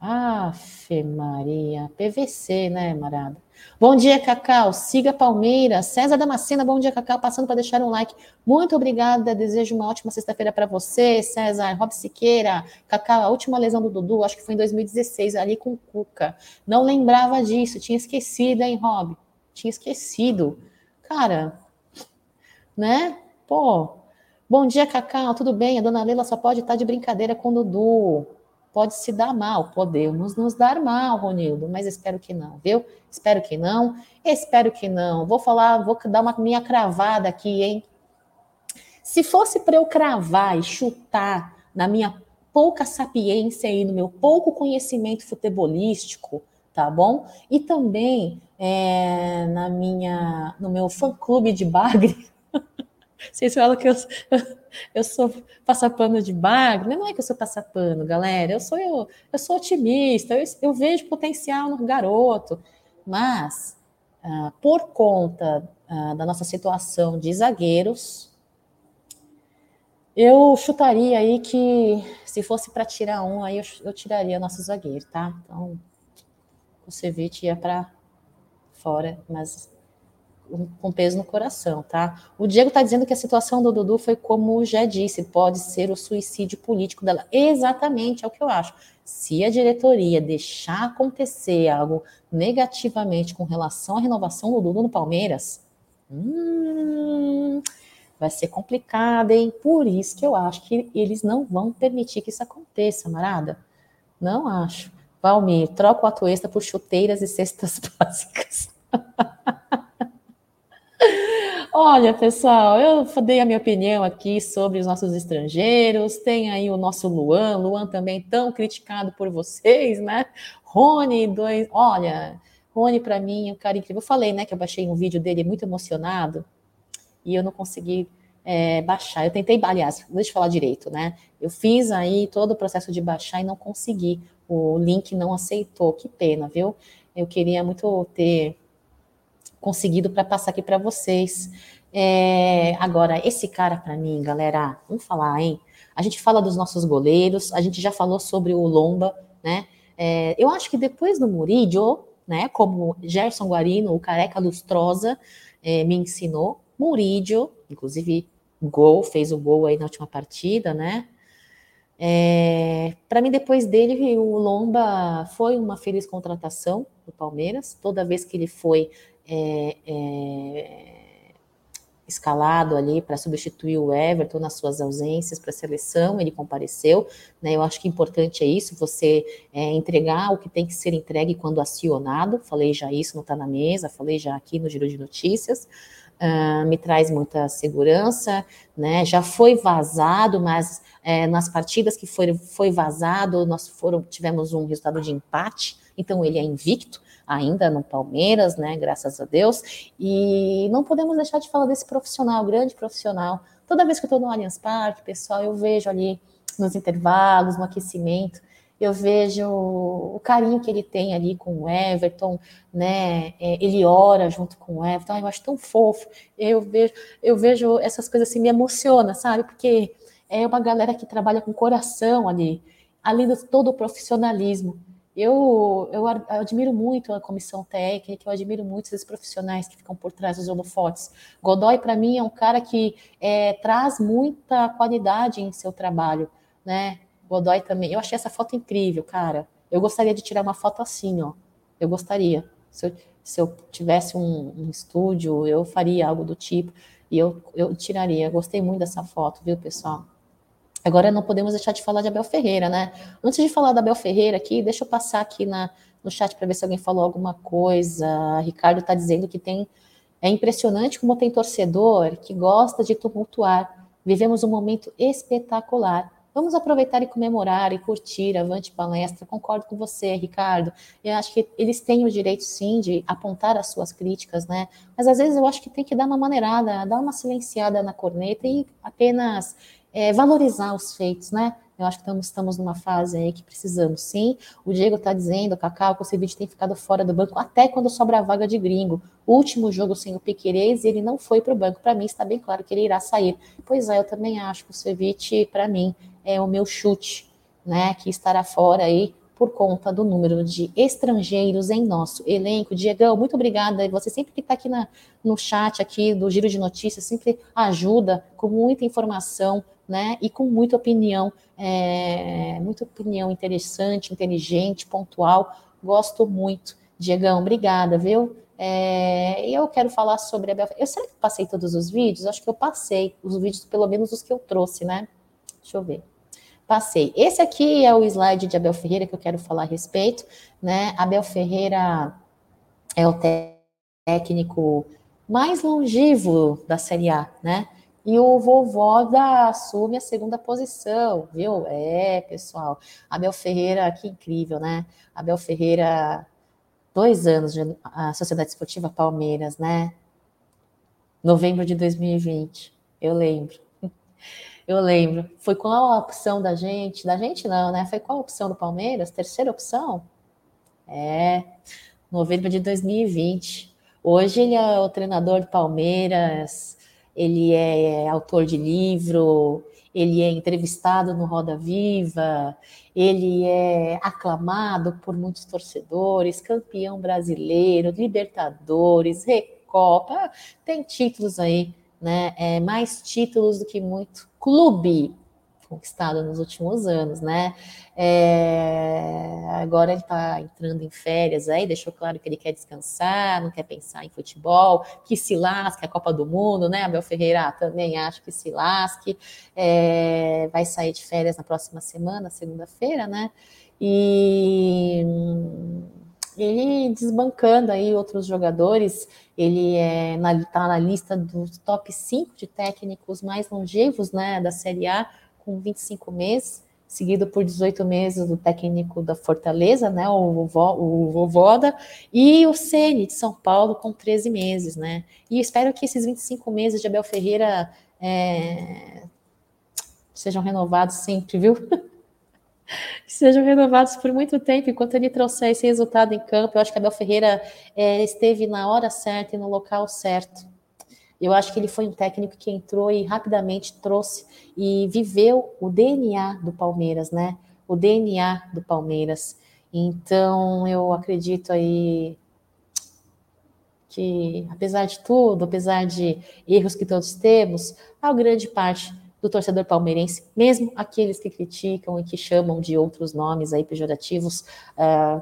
Afe Maria. PVC, né, Marada? Bom dia, Cacau. Siga Palmeiras. César Damascena, bom dia, Cacau. Passando para deixar um like. Muito obrigada. Desejo uma ótima sexta-feira para você, César. Rob Siqueira. Cacau, a última lesão do Dudu, acho que foi em 2016, ali com o Cuca. Não lembrava disso. Tinha esquecido, hein, Rob? Tinha esquecido. Cara, né? Pô, Bom dia, Cacau, tudo bem? A dona Leila só pode estar de brincadeira com o Dudu. Pode se dar mal, podemos nos dar mal, Ronildo, mas espero que não, viu? Espero que não, espero que não. Vou falar, vou dar uma minha cravada aqui, hein? Se fosse para eu cravar e chutar na minha pouca sapiência e no meu pouco conhecimento futebolístico, tá bom? E também é, na minha, no meu fã-clube de bagre, Vocês falam que eu, eu sou passapano de bagre. Não é que eu sou passapano, galera. Eu sou, eu, eu sou otimista, eu, eu vejo potencial no garoto. Mas, ah, por conta ah, da nossa situação de zagueiros, eu chutaria aí que se fosse para tirar um, aí eu, eu tiraria nosso zagueiro, tá? Então, o Ceviche ia para fora, mas com peso no coração, tá? O Diego está dizendo que a situação do Dudu foi como já disse, pode ser o suicídio político dela. Exatamente, é o que eu acho. Se a diretoria deixar acontecer algo negativamente com relação à renovação do Dudu no Palmeiras, hum, vai ser complicado, hein? Por isso que eu acho que eles não vão permitir que isso aconteça, Marada. Não acho. Valmir, troca o atuesta por chuteiras e cestas básicas. Olha, pessoal, eu dei a minha opinião aqui sobre os nossos estrangeiros. Tem aí o nosso Luan, Luan também tão criticado por vocês, né? Rony, dois. Olha, Rony, para mim, é um cara incrível. Eu falei, né, que eu baixei um vídeo dele muito emocionado e eu não consegui é, baixar. Eu tentei, aliás, deixa eu falar direito, né? Eu fiz aí todo o processo de baixar e não consegui. O link não aceitou. Que pena, viu? Eu queria muito ter conseguido para passar aqui para vocês. É, agora, esse cara para mim, galera, vamos falar, hein? A gente fala dos nossos goleiros, a gente já falou sobre o Lomba, né? É, eu acho que depois do Murídio, né? Como Gerson Guarino, o careca lustrosa, é, me ensinou, Murídio, inclusive gol, fez o gol aí na última partida, né? É, para mim, depois dele, o Lomba foi uma feliz contratação do Palmeiras. Toda vez que ele foi é, é, escalado ali para substituir o Everton nas suas ausências para a seleção, ele compareceu. Né? Eu acho que importante é isso, você é, entregar o que tem que ser entregue quando acionado. Falei já isso, não está na mesa, falei já aqui no Giro de Notícias. Uh, me traz muita segurança, né? Já foi vazado, mas é, nas partidas que foi, foi vazado, nós foram, tivemos um resultado de empate, então ele é invicto ainda no Palmeiras, né? Graças a Deus. E não podemos deixar de falar desse profissional, grande profissional. Toda vez que eu estou no Allianz Parque, pessoal, eu vejo ali nos intervalos, no aquecimento, eu vejo o carinho que ele tem ali com o Everton, né? É, ele ora junto com o Everton, eu acho tão fofo. Eu vejo, eu vejo essas coisas assim, me emociona, sabe? Porque é uma galera que trabalha com coração ali, além de todo o profissionalismo. Eu, eu admiro muito a comissão técnica, eu admiro muito esses profissionais que ficam por trás dos holofotes. Godoy, para mim, é um cara que é, traz muita qualidade em seu trabalho, né? Godoy também. Eu achei essa foto incrível, cara. Eu gostaria de tirar uma foto assim, ó. Eu gostaria. Se eu, se eu tivesse um, um estúdio, eu faria algo do tipo. E eu, eu tiraria. Gostei muito dessa foto, viu, pessoal? Agora não podemos deixar de falar de Abel Ferreira, né? Antes de falar da Abel Ferreira aqui, deixa eu passar aqui na, no chat para ver se alguém falou alguma coisa. Ricardo está dizendo que tem. É impressionante como tem torcedor que gosta de tumultuar. Vivemos um momento espetacular. Vamos aproveitar e comemorar e curtir. Avante palestra. Concordo com você, Ricardo. Eu acho que eles têm o direito, sim, de apontar as suas críticas, né? Mas às vezes eu acho que tem que dar uma maneirada, dar uma silenciada na corneta e apenas é, valorizar os feitos, né? Eu acho que estamos, estamos numa fase aí que precisamos, sim. O Diego está dizendo, Cacau, que o Ceviche tem ficado fora do banco até quando sobra a vaga de gringo. O último jogo sem o Piquerez, ele não foi para o banco. Para mim, está bem claro que ele irá sair. Pois é, eu também acho que o Ceviche, para mim, é o meu chute, né? Que estará fora aí por conta do número de estrangeiros em nosso elenco. Diegão, muito obrigada. Você sempre que está aqui na, no chat aqui do Giro de Notícias, sempre ajuda com muita informação, né? E com muita opinião, é, muita opinião interessante, inteligente, pontual. Gosto muito. Diegão, obrigada, viu? É, eu quero falar sobre a Belfast. Eu sei que passei todos os vídeos, acho que eu passei os vídeos, pelo menos os que eu trouxe, né? Deixa eu ver. Passei. Esse aqui é o slide de Abel Ferreira que eu quero falar a respeito, né? Abel Ferreira é o técnico mais longevo da Série A, né? E o Vovoda assume a segunda posição, viu? É, pessoal. Abel Ferreira, que incrível, né? Abel Ferreira, dois anos de a Sociedade Esportiva Palmeiras, né? Novembro de 2020, eu lembro. Eu lembro. Foi qual a opção da gente? Da gente não, né? Foi qual a opção do Palmeiras? Terceira opção? É, novembro de 2020. Hoje ele é o treinador do Palmeiras, ele é autor de livro, ele é entrevistado no Roda Viva, ele é aclamado por muitos torcedores, campeão brasileiro, Libertadores, Recopa, tem títulos aí, né? É, mais títulos do que muito clube conquistado nos últimos anos, né? É, agora ele está entrando em férias aí, deixou claro que ele quer descansar, não quer pensar em futebol, que se lasque a Copa do Mundo, né? Abel Ferreira também acho que se lasque, é, vai sair de férias na próxima semana, segunda-feira, né? E ele desbancando aí outros jogadores, ele é na, tá na lista dos top 5 de técnicos mais longevos né, da Série A, com 25 meses, seguido por 18 meses do técnico da Fortaleza, né, o, o Vovoda, e o Ceni de São Paulo com 13 meses, né? E espero que esses 25 meses de Abel Ferreira é, sejam renovados sempre, viu? que sejam renovados por muito tempo, enquanto ele trouxer esse resultado em campo. Eu acho que Abel Ferreira é, esteve na hora certa e no local certo. Eu acho que ele foi um técnico que entrou e rapidamente trouxe e viveu o DNA do Palmeiras, né? O DNA do Palmeiras. Então, eu acredito aí que, apesar de tudo, apesar de erros que todos temos, a grande parte do torcedor palmeirense, mesmo aqueles que criticam e que chamam de outros nomes aí pejorativos, uh,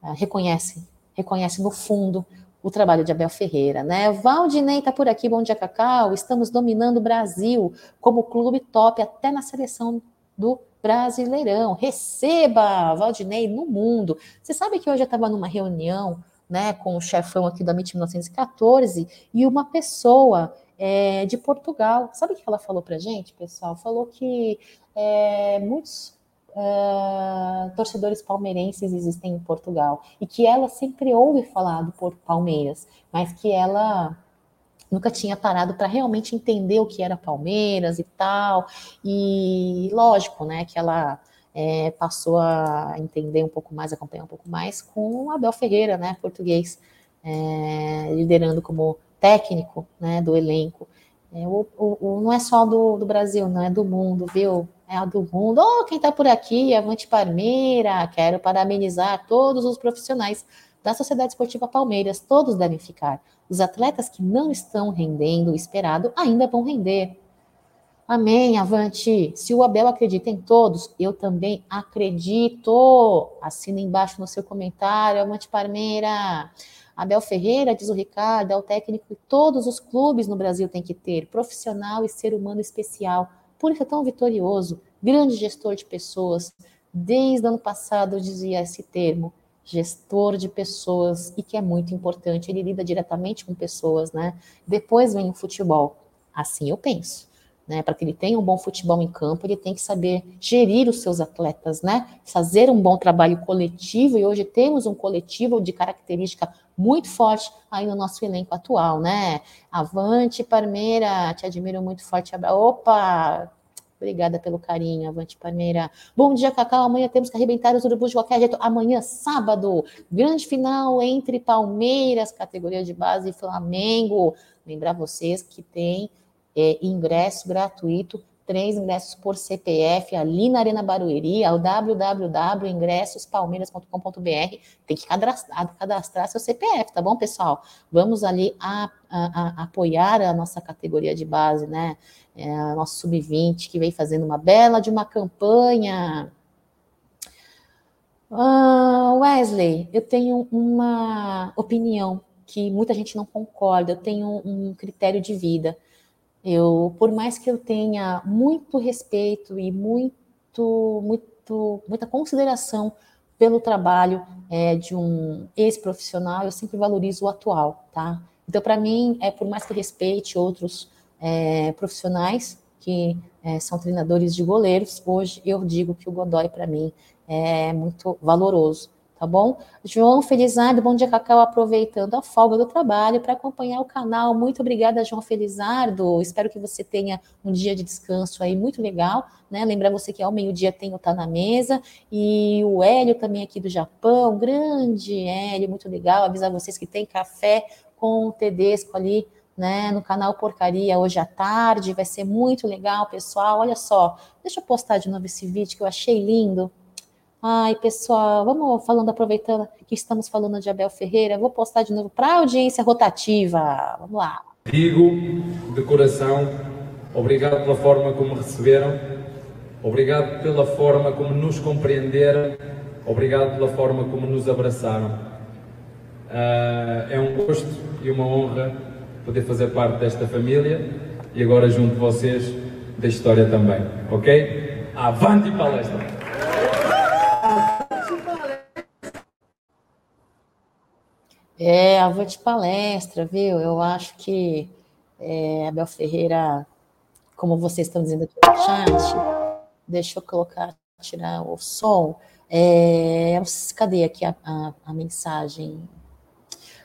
uh, reconhecem, reconhecem no fundo o trabalho de Abel Ferreira, né? Valdinei tá por aqui, bom dia, Cacau. Estamos dominando o Brasil como clube top até na seleção do Brasileirão. Receba, Valdinei, no mundo. Você sabe que hoje eu estava numa reunião né, com o chefão aqui da MIT 1914 e uma pessoa é, de Portugal. Sabe o que ela falou para gente, pessoal? Falou que é, muitos uh, torcedores palmeirenses existem em Portugal e que ela sempre ouve falar do Palmeiras, mas que ela nunca tinha parado para realmente entender o que era Palmeiras e tal. E lógico, né, que ela é, passou a entender um pouco mais, acompanhar um pouco mais com Abel Ferreira, né, português, é, liderando como técnico, né, do elenco. É, o, o, não é só do, do Brasil, não é do mundo, viu? é a do mundo. Oh, quem está por aqui, Avante Parmeira, quero parabenizar todos os profissionais da Sociedade Esportiva Palmeiras, todos devem ficar. Os atletas que não estão rendendo o esperado ainda vão render. Amém, avante. Se o Abel acredita em todos, eu também acredito. Assina embaixo no seu comentário, avante Parmeira. Abel Ferreira, diz o Ricardo, é o técnico que todos os clubes no Brasil têm que ter, profissional e ser humano especial por isso é tão vitorioso, grande gestor de pessoas. Desde ano passado eu dizia esse termo, gestor de pessoas, e que é muito importante, ele lida diretamente com pessoas, né? Depois vem o futebol. Assim eu penso. Né, para que ele tenha um bom futebol em campo, ele tem que saber gerir os seus atletas, né? Fazer um bom trabalho coletivo, e hoje temos um coletivo de característica muito forte aí no nosso elenco atual, né? Avante, Parmeira, te admiro muito forte. Opa! Obrigada pelo carinho, Avante Parmeira. Bom dia, Cacau. Amanhã temos que arrebentar os urubus de qualquer jeito. Amanhã, sábado, grande final entre Palmeiras, categoria de base, e Flamengo. Lembrar vocês que tem é, ingresso gratuito, três ingressos por CPF, ali na Arena Barueri, ao www.ingressospalmeiras.com.br. Tem que cadastrar, cadastrar, seu CPF, tá bom, pessoal? Vamos ali a, a, a apoiar a nossa categoria de base, né? É, nosso sub-20, que vem fazendo uma bela de uma campanha. Ah, Wesley, eu tenho uma opinião que muita gente não concorda, eu tenho um critério de vida. Eu, por mais que eu tenha muito respeito e muito, muito, muita consideração pelo trabalho é, de um ex-profissional, eu sempre valorizo o atual, tá? Então, para mim, é por mais que respeite outros é, profissionais que é, são treinadores de goleiros, hoje eu digo que o Godoy, para mim, é muito valoroso tá bom? João Felizardo, bom dia, Cacau, aproveitando a folga do trabalho para acompanhar o canal. Muito obrigada, João Felizardo. Espero que você tenha um dia de descanso aí muito legal, né? Lembrar você que ao meio-dia tem o Tá na Mesa e o Hélio também aqui do Japão, grande Hélio, muito legal. Avisar vocês que tem café com o Tedesco ali né, no canal Porcaria hoje à tarde, vai ser muito legal, pessoal. Olha só, deixa eu postar de novo esse vídeo que eu achei lindo. Ai, pessoal, vamos falando, aproveitando que estamos falando de Abel Ferreira, vou postar de novo para audiência rotativa. Vamos lá. Digo de coração, obrigado pela forma como receberam, obrigado pela forma como nos compreenderam, obrigado pela forma como nos abraçaram. Uh, é um gosto e uma honra poder fazer parte desta família e agora junto de vocês da história também, ok? Avante palestra! É, avante palestra, viu? Eu acho que é, Abel Ferreira, como vocês estão dizendo aqui no chat, deixa eu colocar, tirar o som. É, cadê aqui a, a, a mensagem?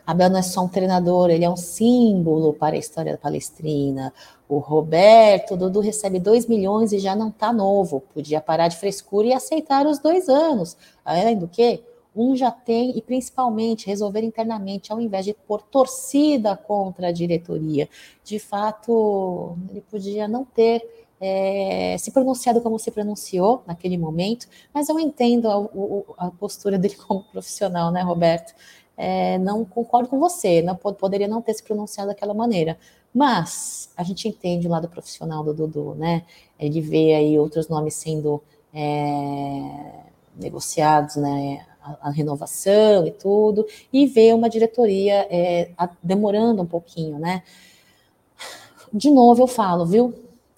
Abel não é só um treinador, ele é um símbolo para a história da Palestrina. O Roberto, Dudu recebe 2 milhões e já não está novo. Podia parar de frescura e aceitar os dois anos. Além do que, um já tem, e principalmente resolver internamente, ao invés de pôr torcida contra a diretoria. De fato, ele podia não ter é, se pronunciado como se pronunciou naquele momento, mas eu entendo a, a, postura dele como profissional, né, Roberto? É, não concordo com você, não poderia não ter se pronunciado daquela maneira, Mas a gente entende o lado profissional do Dudu, né? Ele vê aí outros nomes sendo é, negociados, né? A, renovação e tudo, e vê uma diretoria é, a, demorando um pouquinho, né? De novo eu falo, viu?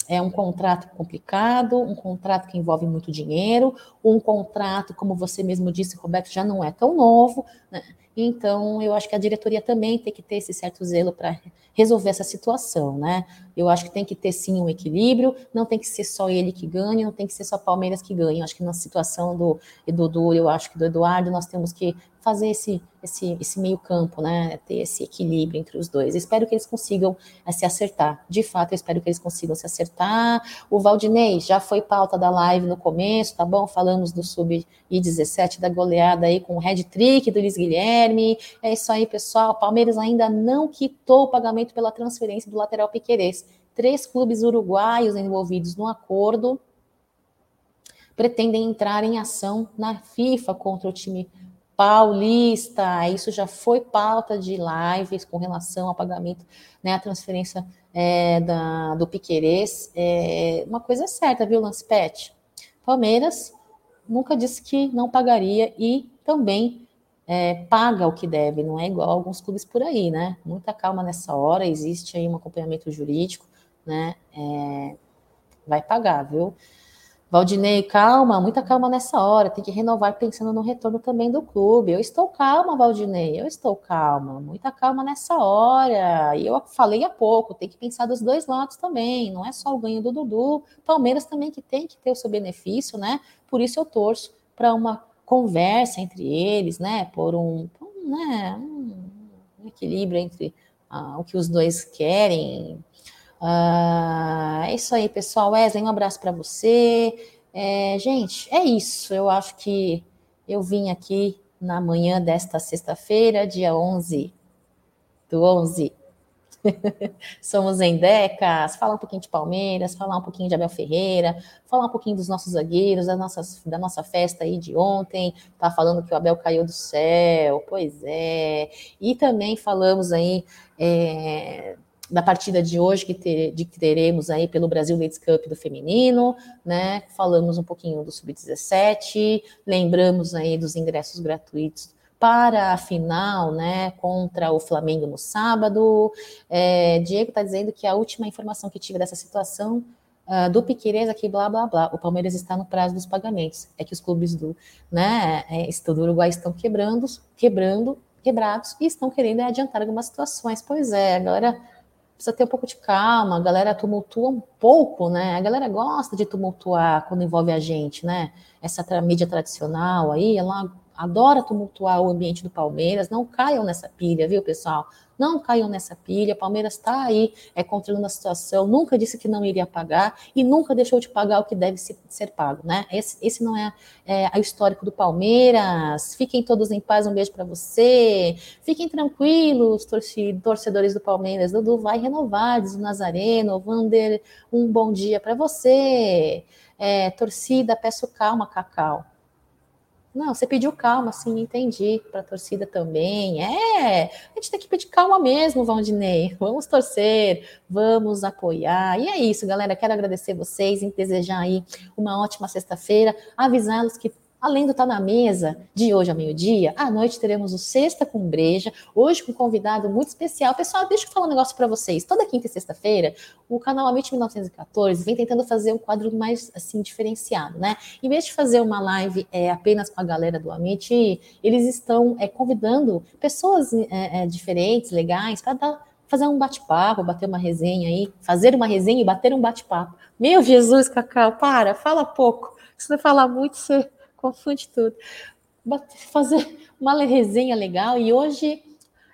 É um contrato complicado, um contrato que envolve muito dinheiro, um contrato, como você mesmo disse, Roberto, já não é tão novo, né? Então, eu acho que a diretoria também tem que ter esse certo zelo para resolver essa situação, né? Eu acho que tem que ter sim um equilíbrio, não tem que ser só ele que ganhe, não tem que ser só Palmeiras que ganhe. Eu acho que na situação do Dudu, eu acho que do Eduardo, nós temos que fazer esse, esse, esse meio campo, né? Ter esse equilíbrio entre os dois. Espero que eles consigam é, se acertar. De fato, eu espero que eles consigam se acertar. O Valdinei já foi pauta da live no começo, tá bom? Falamos do Sub-17 da goleada aí com o Red Trick do Luiz Guilherme. É isso aí, pessoal. Palmeiras ainda não quitou o pagamento pela transferência do lateral Piquerez. Três clubes uruguaios envolvidos no acordo pretendem entrar em ação na FIFA contra o time paulista. Isso já foi pauta de lives com relação ao pagamento, né, a transferência é, da, do Piquerez. É, uma coisa é certa, viu, Lance Pet? Palmeiras nunca disse que não pagaria e também é, paga o que deve, não é igual alguns clubes por aí, né? Muita calma nessa hora, existe aí um acompanhamento jurídico, né? É, vai pagar, viu? Valdinei, calma, muita calma nessa hora, tem que renovar pensando no retorno também do clube. Eu estou calma, Valdinei, eu estou calma, muita calma nessa hora. E eu falei há pouco, tem que pensar dos dois lados também, não é só o ganho do Dudu, Palmeiras também que tem que ter o seu benefício, né? Por isso eu torço para uma conversa entre eles, né? Por um, um né, um equilíbrio entre ah, o que os dois querem, Uh, é isso aí, pessoal. Wesley, um abraço para você. É, gente, é isso. Eu acho que eu vim aqui na manhã desta sexta-feira, dia 11 do 11. Somos em Decas, falar um pouquinho de Palmeiras, falar um pouquinho de Abel Ferreira, falar um pouquinho dos nossos zagueiros, da nossa, da nossa festa aí de ontem, tá falando que o Abel caiu do céu, pois é, e também falamos aí é, da partida de hoje que, ter, de que teremos aí pelo Brasil Ladies Cup do feminino, né? Falamos um pouquinho do sub-17, lembramos aí dos ingressos gratuitos para a final, né, contra o Flamengo no sábado. É, Diego está dizendo que a última informação que tive dessa situação uh, do Piqueires aqui, blá, blá, blá, o Palmeiras está no prazo dos pagamentos. É que os clubes do, né, é, do Uruguai estão quebrando, quebrando, quebrados e estão querendo adiantar algumas situações. Pois é, agora precisa ter um pouco de calma, a galera tumultua um pouco, né? A galera gosta de tumultuar quando envolve a gente, né? Essa mídia tradicional aí, ela adora tumultuar o ambiente do Palmeiras, não caiam nessa pilha, viu, pessoal? Não caiam nessa pilha, Palmeiras está aí, é controlando a situação, nunca disse que não iria pagar e nunca deixou de pagar o que deve ser pago, né? Esse, esse não é, é o histórico do Palmeiras. Fiquem todos em paz, um beijo para você. Fiquem tranquilos, torcedores do Palmeiras. Dudu vai renovar, diz o Nazareno. Vander, um bom dia para você. É, torcida, peço calma, Cacau. Não, você pediu calma, sim, entendi. Para a torcida também. É, a gente tem que pedir calma mesmo, Valdinei. Vamos torcer, vamos apoiar. E é isso, galera. Quero agradecer vocês e desejar aí uma ótima sexta-feira. Avisá-los que Além do Tá na Mesa, de hoje ao meio-dia, à noite teremos o Sexta com Breja, hoje com um convidado muito especial. Pessoal, deixa eu falar um negócio para vocês. Toda quinta e sexta-feira, o canal Amit 1914 vem tentando fazer um quadro mais, assim, diferenciado, né? Em vez de fazer uma live é, apenas com a galera do Amit, eles estão é, convidando pessoas é, é, diferentes, legais, para fazer um bate-papo, bater uma resenha aí, fazer uma resenha e bater um bate-papo. Meu Jesus, Cacau, para, fala pouco. Se você falar muito, você confunde tudo. Fazer uma resenha legal e hoje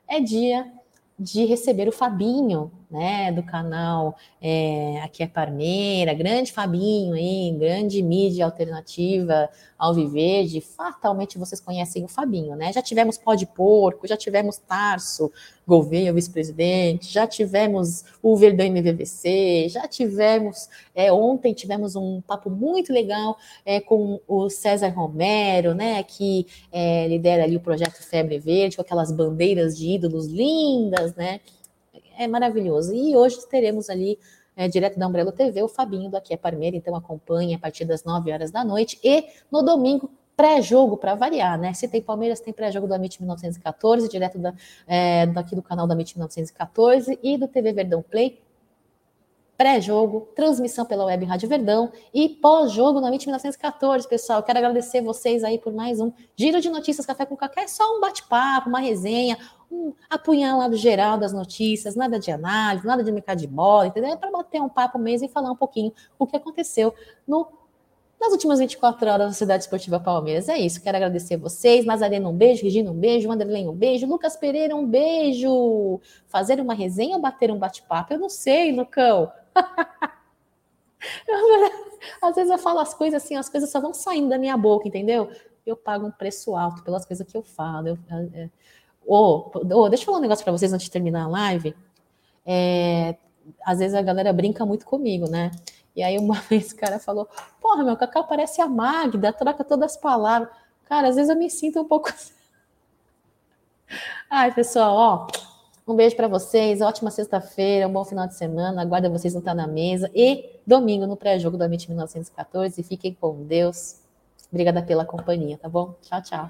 é dia de receber o Fabinho, né, do canal é, Aqui é Parmeira, grande Fabinho aí, grande mídia alternativa ao Viverde, fatalmente vocês conhecem o Fabinho, né? Já tivemos Pó de Porco, já tivemos Tarso, Gouveia, vice-presidente, já tivemos o Verdão MVVC, já tivemos, é, ontem tivemos um papo muito legal é, com o César Romero, né, que é, lidera ali o projeto Febre Verde, com aquelas bandeiras de ídolos lindas, né? É maravilhoso. E hoje teremos ali, é, direto da Umbrella TV, o Fabinho do Aqui é Parmeira, então acompanhe a partir das 9 horas da noite. E no domingo, pré-jogo para variar, né? Se tem Palmeiras, tem pré-jogo do Amit 1914, direto da, é, daqui do canal da Amit 1914 e do TV Verdão Play, pré-jogo, transmissão pela Web Rádio Verdão e pós-jogo no Amit 1914, pessoal. quero agradecer vocês aí por mais um Giro de Notícias Café com Café, é só um bate-papo, uma resenha, um apunhalado geral das notícias, nada de análise, nada de mercado de bola, entendeu? É para bater um papo mesmo e falar um pouquinho o que aconteceu no nas últimas 24 horas da Cidade Esportiva Palmeiras. É isso, quero agradecer vocês. Nazarena, um beijo. Regina, um beijo. Wanderlei, um beijo. Lucas Pereira, um beijo. Fazer uma resenha ou bater um bate-papo? Eu não sei, Lucão. Às vezes eu falo as coisas assim, as coisas só vão saindo da minha boca, entendeu? Eu pago um preço alto pelas coisas que eu falo. Eu, é, oh, oh, deixa eu falar um negócio para vocês antes de terminar a live. É, às vezes a galera brinca muito comigo, né? E aí uma vez o cara falou: Porra, meu Cacau parece a Magda, troca todas as palavras. Cara, às vezes eu me sinto um pouco. Ai, pessoal, ó, um beijo para vocês, ótima sexta-feira, um bom final de semana. Aguardo vocês não estar na mesa. E domingo no pré-jogo do Amit 1914. Fiquem com Deus. Obrigada pela companhia, tá bom? Tchau, tchau.